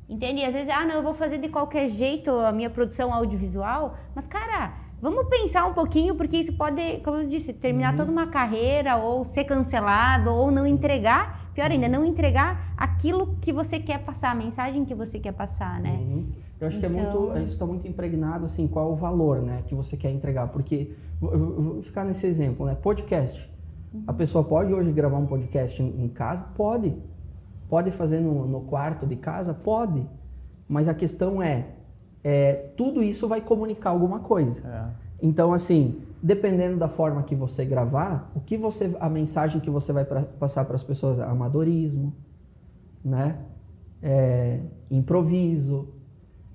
Entende? E às vezes, ah, não, eu vou fazer de qualquer jeito a minha produção audiovisual, mas, cara, vamos pensar um pouquinho, porque isso pode, como eu disse, terminar uhum. toda uma carreira, ou ser cancelado, ou não entregar. Pior ainda, não entregar aquilo que você quer passar, a mensagem que você quer passar, né? Uhum. Eu acho então... que é muito, então isso está muito impregnado, assim, qual é o valor, né, que você quer entregar. Porque, vou ficar nesse exemplo, né, podcast. Uhum. A pessoa pode hoje gravar um podcast em, em casa? Pode. Pode fazer no, no, quarto de casa? Pode. Mas a questão é, é tudo isso vai comunicar alguma coisa. É. Então, assim, dependendo da forma que você gravar, o que você, a mensagem que você vai pra, passar para as pessoas é amadorismo, né? É, improviso,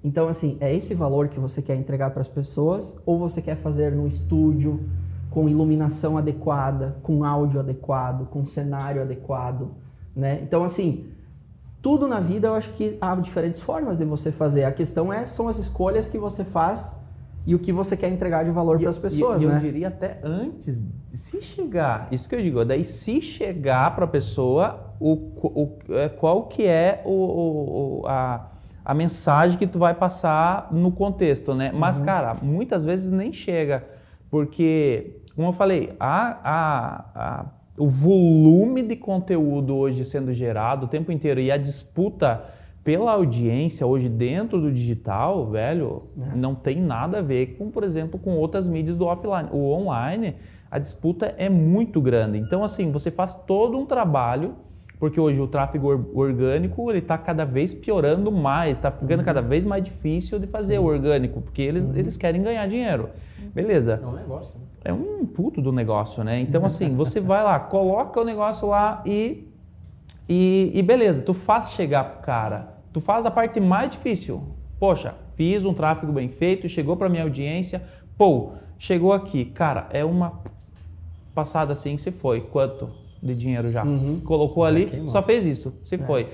então, assim, é esse valor que você quer entregar para as pessoas ou você quer fazer no estúdio com iluminação adequada, com áudio adequado, com cenário adequado, né? Então, assim, tudo na vida eu acho que há diferentes formas de você fazer. A questão é são as escolhas que você faz e o que você quer entregar de valor para as pessoas, e, né? Eu diria até antes, se chegar, isso que eu digo, daí se chegar para a pessoa, o, o, é, qual que é o, o a a mensagem que tu vai passar no contexto, né? Mas, uhum. cara, muitas vezes nem chega, porque, como eu falei, a, a, a, o volume de conteúdo hoje sendo gerado o tempo inteiro e a disputa pela audiência hoje dentro do digital, velho, é. não tem nada a ver com, por exemplo, com outras mídias do offline. O online, a disputa é muito grande. Então, assim, você faz todo um trabalho porque hoje o tráfego orgânico ele está cada vez piorando mais, está ficando uhum. cada vez mais difícil de fazer Sim. o orgânico, porque eles, uhum. eles querem ganhar dinheiro. Beleza. É um negócio. Né? É um puto do negócio, né? Então, (laughs) assim, você vai lá, coloca o negócio lá e, e, e beleza, tu faz chegar pro cara, tu faz a parte mais difícil. Poxa, fiz um tráfego bem feito, chegou para minha audiência, pô, chegou aqui, cara, é uma passada assim, se foi, quanto? De dinheiro já. Uhum. Colocou ali, só fez isso, você é. foi.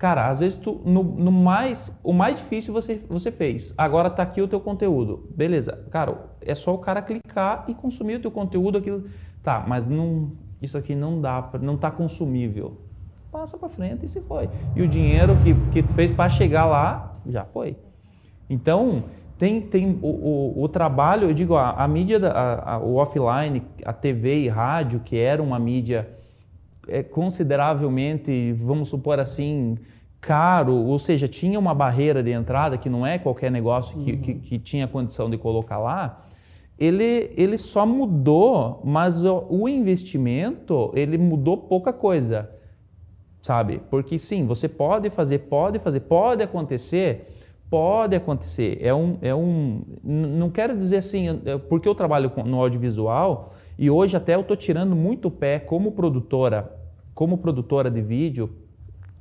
Cara, às vezes tu, no, no, mais, o mais difícil você, você fez. Agora tá aqui o teu conteúdo. Beleza. Cara, é só o cara clicar e consumir o teu conteúdo, aquilo. Tá, mas não, isso aqui não dá, não tá consumível. Passa para frente e se foi. E o dinheiro que, que tu fez para chegar lá, já foi. Então, tem, tem o, o, o trabalho, eu digo, a, a mídia, a, a, o offline, a TV e rádio, que era uma mídia é consideravelmente, vamos supor assim, caro, ou seja, tinha uma barreira de entrada que não é qualquer negócio que, uhum. que, que, tinha condição de colocar lá, ele, ele só mudou, mas o, o investimento ele mudou pouca coisa. sabe? Porque sim, você pode fazer, pode fazer, pode acontecer, pode acontecer. É um, é um, não quero dizer assim, porque eu trabalho no audiovisual e hoje até eu estou tirando muito o pé como produtora, como produtora de vídeo,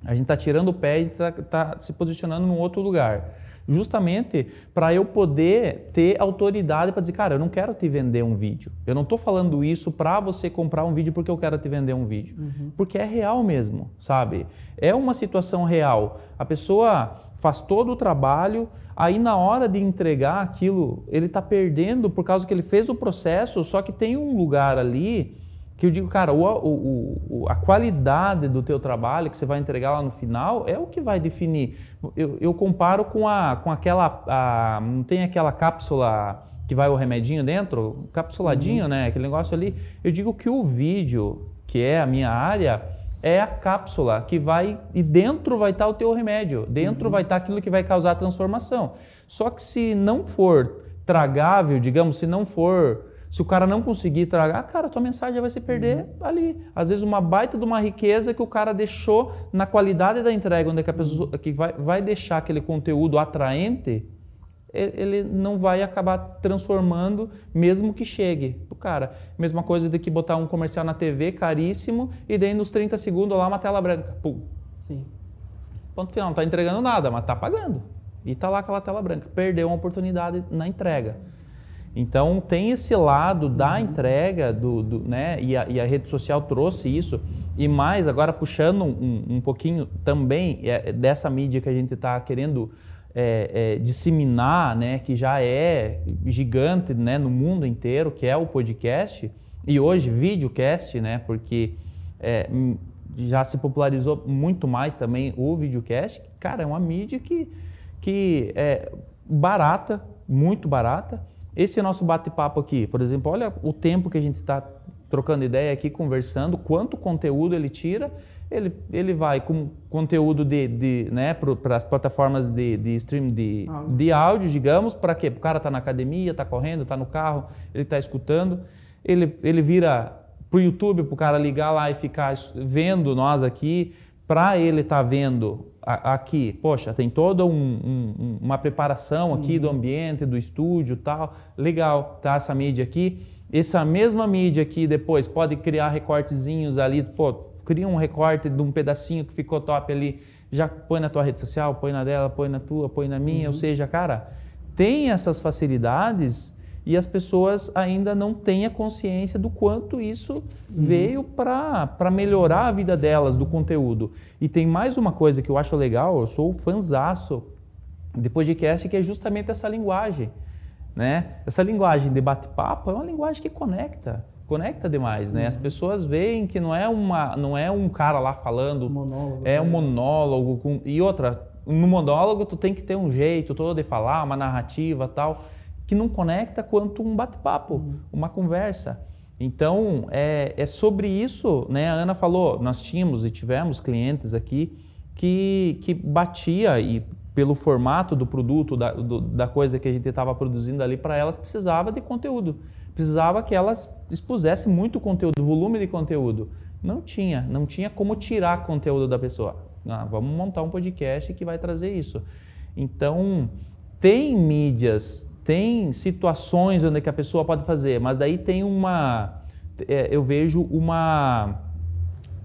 a gente está tirando o pé e está tá se posicionando num outro lugar justamente para eu poder ter autoridade para dizer, cara, eu não quero te vender um vídeo. Eu não estou falando isso para você comprar um vídeo porque eu quero te vender um vídeo. Uhum. Porque é real mesmo, sabe? É uma situação real. A pessoa faz todo o trabalho, aí na hora de entregar aquilo, ele está perdendo por causa que ele fez o processo, só que tem um lugar ali que eu digo, cara, o, o, o, a qualidade do teu trabalho que você vai entregar lá no final é o que vai definir. Eu, eu comparo com, a, com aquela, a, não tem aquela cápsula que vai o remedinho dentro, capsuladinho, uhum. né, aquele negócio ali. Eu digo que o vídeo, que é a minha área, é a cápsula que vai e dentro vai estar o teu remédio, dentro uhum. vai estar aquilo que vai causar a transformação. Só que se não for tragável, digamos, se não for se o cara não conseguir tragar, cara, tua mensagem vai se perder uhum. ali. Às vezes uma baita de uma riqueza que o cara deixou na qualidade da entrega, onde é que a pessoa que vai, vai deixar aquele conteúdo atraente, ele não vai acabar transformando, mesmo que chegue o cara. Mesma coisa de que botar um comercial na TV caríssimo e daí nos 30 segundos lá uma tela branca. Pum. Sim. Ponto final, não está entregando nada, mas está pagando. E está lá aquela tela branca. Perdeu uma oportunidade na entrega. Então tem esse lado da uhum. entrega, do, do né? E a, e a, rede social trouxe isso. E mais, agora puxando um, um pouquinho também é, dessa mídia que a gente está querendo é, é, disseminar, né? Que já é gigante né? no mundo inteiro, que é o podcast. E hoje videocast, né? Porque é, já se popularizou muito mais também o videocast. Cara, é uma mídia que, que é barata, muito barata esse nosso bate-papo aqui, por exemplo, olha o tempo que a gente está trocando ideia aqui, conversando, quanto conteúdo ele tira. Ele, ele vai com conteúdo de, de né, para as plataformas de, de stream de áudio, de áudio digamos, para quê? O cara está na academia, está correndo, está no carro, ele está escutando. Ele, ele vira para o YouTube, para o cara ligar lá e ficar vendo nós aqui, para ele estar tá vendo aqui, poxa, tem toda um, um, uma preparação aqui uhum. do ambiente, do estúdio tal, legal, tá essa mídia aqui. Essa mesma mídia aqui depois pode criar recortezinhos ali, pô, cria um recorte de um pedacinho que ficou top ali, já põe na tua rede social, põe na dela, põe na tua, põe na minha, uhum. ou seja, cara, tem essas facilidades e as pessoas ainda não têm a consciência do quanto isso uhum. veio para melhorar a vida delas, do conteúdo. E tem mais uma coisa que eu acho legal, eu sou fanzaço de podcast, que é justamente essa linguagem. Né? Essa linguagem de bate-papo é uma linguagem que conecta conecta demais, né? As uhum. pessoas veem que não é uma, não é um cara lá falando, monólogo, é um né? monólogo com, e outra, no monólogo tu tem que ter um jeito todo de falar, uma narrativa, tal que não conecta quanto um bate-papo, uhum. uma conversa. Então, é, é, sobre isso, né? A Ana falou, nós tínhamos e tivemos clientes aqui que, que batia e pelo formato do produto, da, do, da coisa que a gente estava produzindo ali para elas, precisava de conteúdo. Precisava que elas expusessem muito conteúdo, volume de conteúdo. Não tinha, não tinha como tirar conteúdo da pessoa. Ah, vamos montar um podcast que vai trazer isso. Então, tem mídias tem situações onde que a pessoa pode fazer, mas daí tem uma, é, eu vejo uma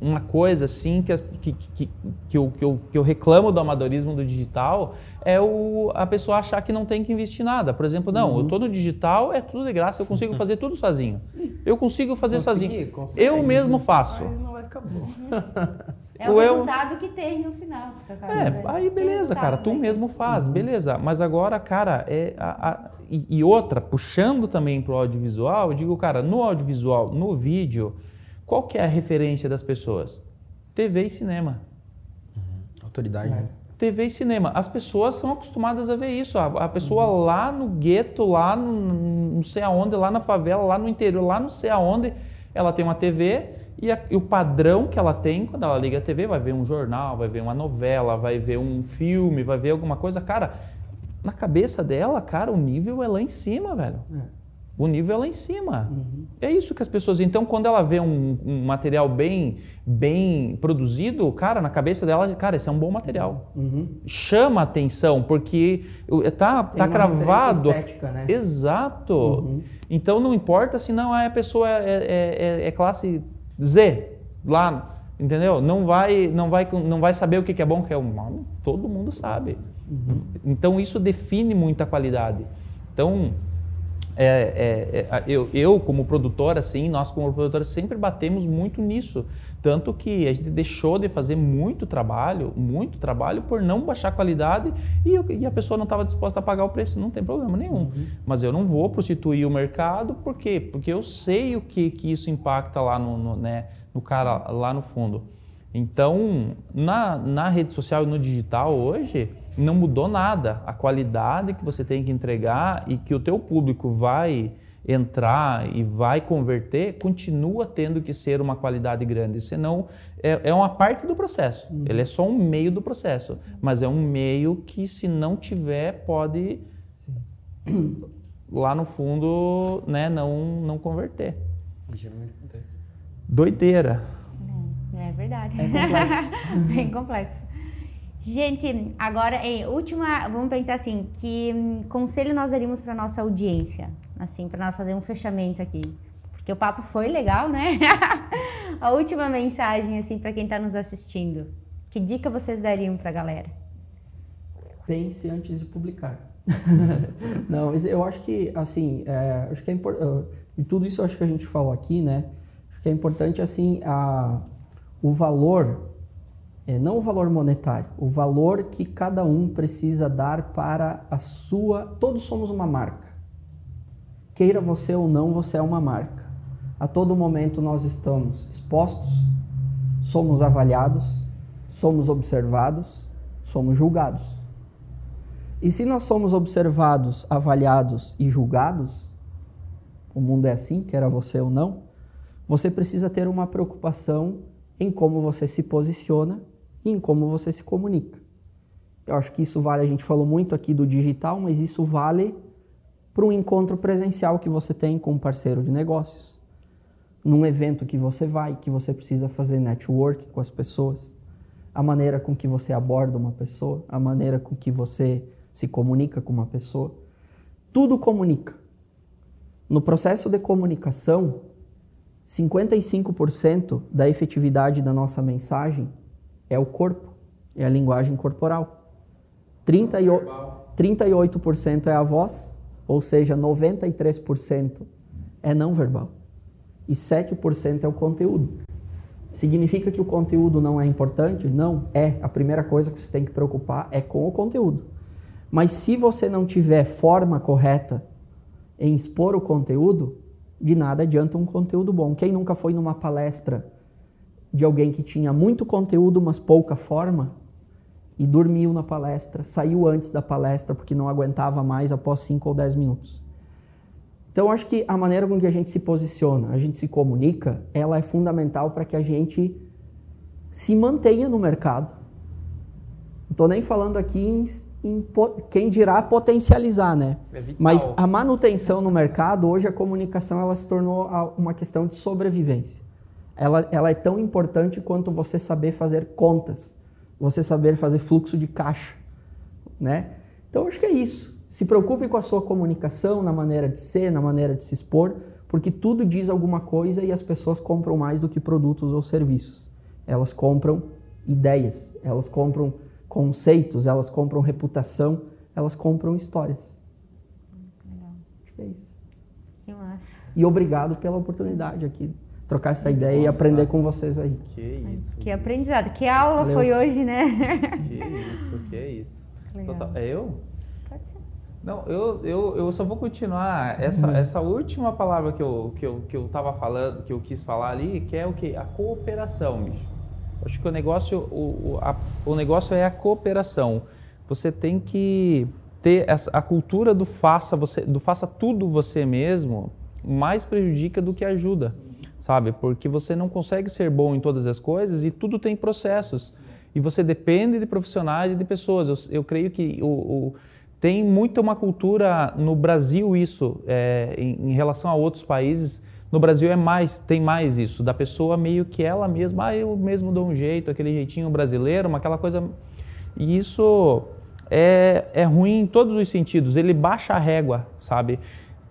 uma coisa assim que, que, que, que, eu, que, eu, que eu reclamo do amadorismo do digital é o, a pessoa achar que não tem que investir nada. Por exemplo, não, uhum. eu estou no digital, é tudo de graça, eu consigo fazer tudo sozinho. (laughs) Eu consigo fazer Consegui, sozinho. Consegue, eu mesmo faço. Mas não vai ficar bom. (laughs) É o, o resultado eu... que tem no final. Tá é, aí beleza, cara, tu mesmo faz, uhum. beleza. Mas agora, cara, é a, a, e, e outra, puxando também para o audiovisual, eu digo, cara, no audiovisual, no vídeo, qual que é a referência das pessoas? TV e cinema. Uhum. Autoridade, é. né? TV e cinema. As pessoas são acostumadas a ver isso. A, a pessoa uhum. lá no gueto, lá no, não sei aonde, lá na favela, lá no interior, lá não sei aonde, ela tem uma TV e, a, e, o padrão que ela tem quando ela liga a TV, vai ver um jornal, vai ver uma novela, vai ver um filme, vai ver alguma coisa. Cara, na cabeça dela, cara, o nível é lá em cima, velho. É. O nível é lá em cima. Uhum. É isso que as pessoas. Então, quando ela vê um, um, material bem, bem produzido, cara, na cabeça dela, cara, esse é um bom material. Uhum. Chama atenção, porque tá, tá cravado. Estética, né? Exato. Uhum. Então não importa se não é a pessoa é, é, é, é classe Z lá, entendeu? Não vai, não vai, não vai saber o que é bom, o que é mal. Todo mundo sabe. Uhum. Então isso define muita qualidade. Então é, é, é, eu, eu, como produtor, assim, nós como produtores sempre batemos muito nisso. Tanto que a gente deixou de fazer muito trabalho, muito trabalho, por não baixar a qualidade e, e a pessoa não estava disposta a pagar o preço. Não tem problema nenhum. Uhum. Mas eu não vou prostituir o mercado, por quê? Porque eu sei o que, que isso impacta lá no, no, né, no cara lá no fundo. Então, na, na rede social e no digital hoje, não mudou nada. A qualidade que você tem que entregar e que o teu público vai entrar e vai converter, continua tendo que ser uma qualidade grande. Senão, é, é uma parte do processo. Uhum. Ele é só um meio do processo. Mas é um meio que, se não tiver, pode, Sim. lá no fundo, né, não, não converter. Geralmente acontece. Doideira. É, é verdade. É complexo. (laughs) Bem complexo. Gente, agora, última, vamos pensar assim, que hum, conselho nós daríamos para nossa audiência, assim, para nós fazer um fechamento aqui, porque o papo foi legal, né? (laughs) a última mensagem, assim, para quem está nos assistindo, que dica vocês dariam para a galera? Pense antes de publicar. (laughs) Não, eu acho que, assim, é, acho que é importante, e tudo isso eu acho que a gente falou aqui, né? Acho que é importante, assim, a, o valor é, não o valor monetário, o valor que cada um precisa dar para a sua. Todos somos uma marca. Queira você ou não, você é uma marca. A todo momento nós estamos expostos, somos avaliados, somos observados, somos julgados. E se nós somos observados, avaliados e julgados, o mundo é assim, queira você ou não, você precisa ter uma preocupação em como você se posiciona e em como você se comunica. Eu acho que isso vale, a gente falou muito aqui do digital, mas isso vale para um encontro presencial que você tem com um parceiro de negócios, num evento que você vai, que você precisa fazer network com as pessoas, a maneira com que você aborda uma pessoa, a maneira com que você se comunica com uma pessoa. Tudo comunica. No processo de comunicação, 55% da efetividade da nossa mensagem é o corpo, é a linguagem corporal. 30 e, 38% é a voz, ou seja, 93% é não verbal. E 7% é o conteúdo. Significa que o conteúdo não é importante? Não, é. A primeira coisa que você tem que preocupar é com o conteúdo. Mas se você não tiver forma correta em expor o conteúdo, de nada adianta um conteúdo bom. Quem nunca foi numa palestra de alguém que tinha muito conteúdo, mas pouca forma, e dormiu na palestra, saiu antes da palestra porque não aguentava mais após 5 ou 10 minutos. Então, acho que a maneira com que a gente se posiciona, a gente se comunica, ela é fundamental para que a gente se mantenha no mercado. Não estou nem falando aqui em, em, quem dirá potencializar, né? É Mas a manutenção no mercado, hoje a comunicação ela se tornou uma questão de sobrevivência ela, ela é tão importante quanto você saber fazer contas, você saber fazer fluxo de caixa, né? Então acho que é isso. Se preocupe com a sua comunicação, na maneira de ser, na maneira de se expor, porque tudo diz alguma coisa e as pessoas compram mais do que produtos ou serviços. Elas compram ideias, elas compram conceitos, elas compram reputação, elas compram histórias. Legal. Acho que é isso. Que massa. E obrigado pela oportunidade aqui trocar essa ideia Nossa. e aprender com vocês aí. Que isso. Que aprendizado. Que aula Valeu. foi hoje, né? Que isso, que isso. Total. É eu? Pode ser. Não, eu, eu, eu só vou continuar essa, uhum. essa última palavra que eu, que, eu, que eu tava falando, que eu quis falar ali, que é o que? A cooperação, bicho. Acho que o negócio, o, o, a, o negócio é a cooperação. Você tem que ter essa, a cultura do faça, você, do faça tudo você mesmo, mais prejudica do que ajuda sabe? Porque você não consegue ser bom em todas as coisas e tudo tem processos. E você depende de profissionais e de pessoas. Eu, eu creio que o, o tem muito uma cultura no Brasil isso, é, em, em, relação a outros países. No Brasil é mais, tem mais isso, da pessoa meio que ela mesma, ah, eu mesmo dou um jeito, aquele jeitinho brasileiro, uma aquela coisa. E isso é, é ruim em todos os sentidos. Ele baixa a régua, sabe?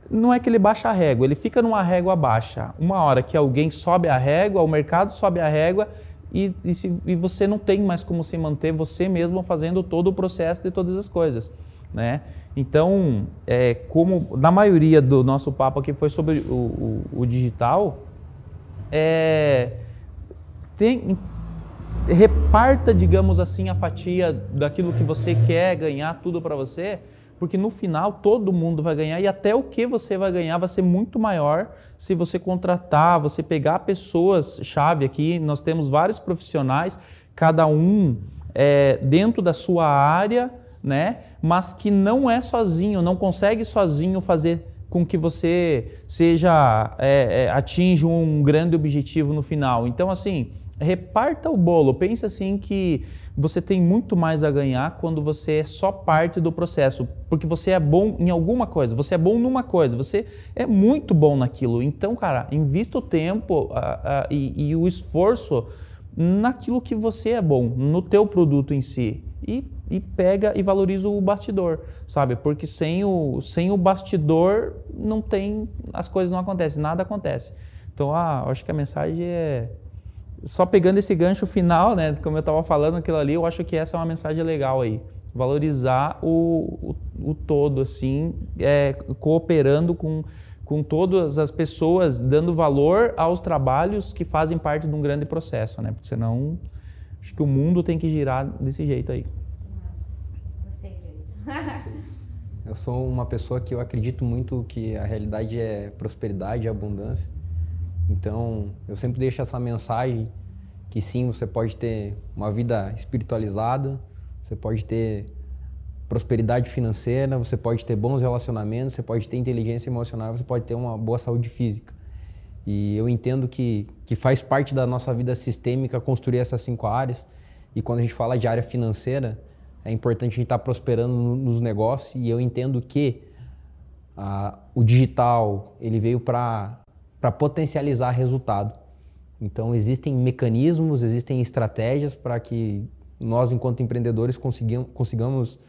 Não é que ele baixa a régua, ele fica numa régua baixa. Uma hora que alguém sobe a régua, o mercado sobe a régua e, e, se, e você não tem mais como se manter você mesmo fazendo todo o processo de todas as coisas. Né? Então, é, como na maioria do nosso papo aqui foi sobre o, o, o digital, é, tem, reparta, digamos assim, a fatia daquilo que você quer ganhar, tudo para você, porque no final todo mundo vai ganhar e até o que você vai ganhar vai ser muito maior se você contratar, você pegar pessoas chave aqui. Nós temos vários profissionais, cada um é, dentro da sua área né? Mas que não é sozinho, não consegue sozinho fazer com que você seja é, é, atinja um grande objetivo no final. Então, assim, reparta o bolo. Pensa assim que você tem muito mais a ganhar quando você é só parte do processo, porque você é bom em alguma coisa, você é bom numa coisa, você é muito bom naquilo. Então, cara, invista o tempo e, e o esforço naquilo que você é bom, no teu produto em si. E e pega e valoriza o bastidor, sabe? Porque sem o, sem o bastidor não tem, as coisas não acontecem, nada acontece. Então, ah, acho que a mensagem é só pegando esse gancho final, né? Como eu estava falando aquilo ali, eu acho que essa é uma mensagem legal aí. Valorizar o, o, o todo, assim, é, cooperando com, com todas as pessoas, dando valor aos trabalhos que fazem parte de um grande processo, né? Porque senão, acho que o mundo tem que girar desse jeito aí. Eu sou uma pessoa que eu acredito muito que a realidade é prosperidade e abundância. Então, eu sempre deixo essa mensagem que sim, você pode ter uma vida espiritualizada, você pode ter prosperidade financeira, você pode ter bons relacionamentos, você pode ter inteligência emocional, você pode ter uma boa saúde física. E eu entendo que, que faz parte da nossa vida sistêmica construir essas cinco áreas. E quando a gente fala de área financeira, é importante a gente estar tá prosperando nos negócios e eu entendo que ah, o digital ele veio para potencializar resultado. Então existem mecanismos, existem estratégias para que nós, enquanto empreendedores, consigamos, consigamos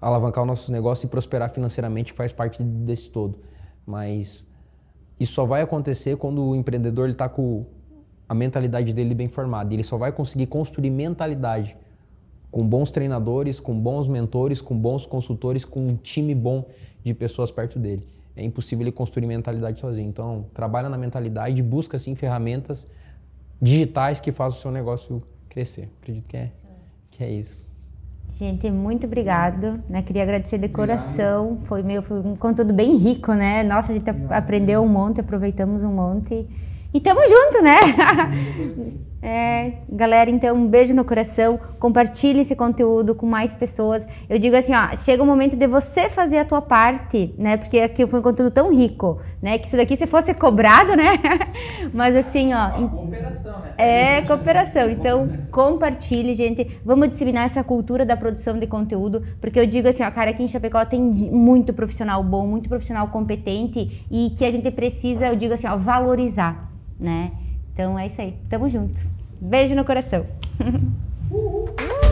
alavancar o nosso negócio e prosperar financeiramente, que faz parte desse todo. Mas isso só vai acontecer quando o empreendedor está com a mentalidade dele bem formada. Ele só vai conseguir construir mentalidade com bons treinadores, com bons mentores, com bons consultores, com um time bom de pessoas perto dele. É impossível ele construir mentalidade sozinho. Então, trabalha na mentalidade, busca assim ferramentas digitais que façam o seu negócio crescer. Acredito que é, que é isso. Gente, muito obrigado. Né? Queria agradecer de coração. Foi, meio, foi um conteúdo bem rico, né? Nossa, a gente aprendeu um monte, aproveitamos um monte. E tamo junto, né? (laughs) É, galera, então um beijo no coração, compartilhe esse conteúdo com mais pessoas. Eu digo assim, ó, chega o momento de você fazer a tua parte, né? Porque aqui foi um conteúdo tão rico, né? Que isso daqui se fosse cobrado, né? (laughs) Mas assim, ó, é cooperação, né? É cooperação. Então, compartilhe, gente. Vamos disseminar essa cultura da produção de conteúdo, porque eu digo assim, ó, cara, aqui em Chapecó tem muito profissional bom, muito profissional competente e que a gente precisa, eu digo assim, ó, valorizar, né? Então é isso aí. Tamo junto. Beijo no coração. (laughs)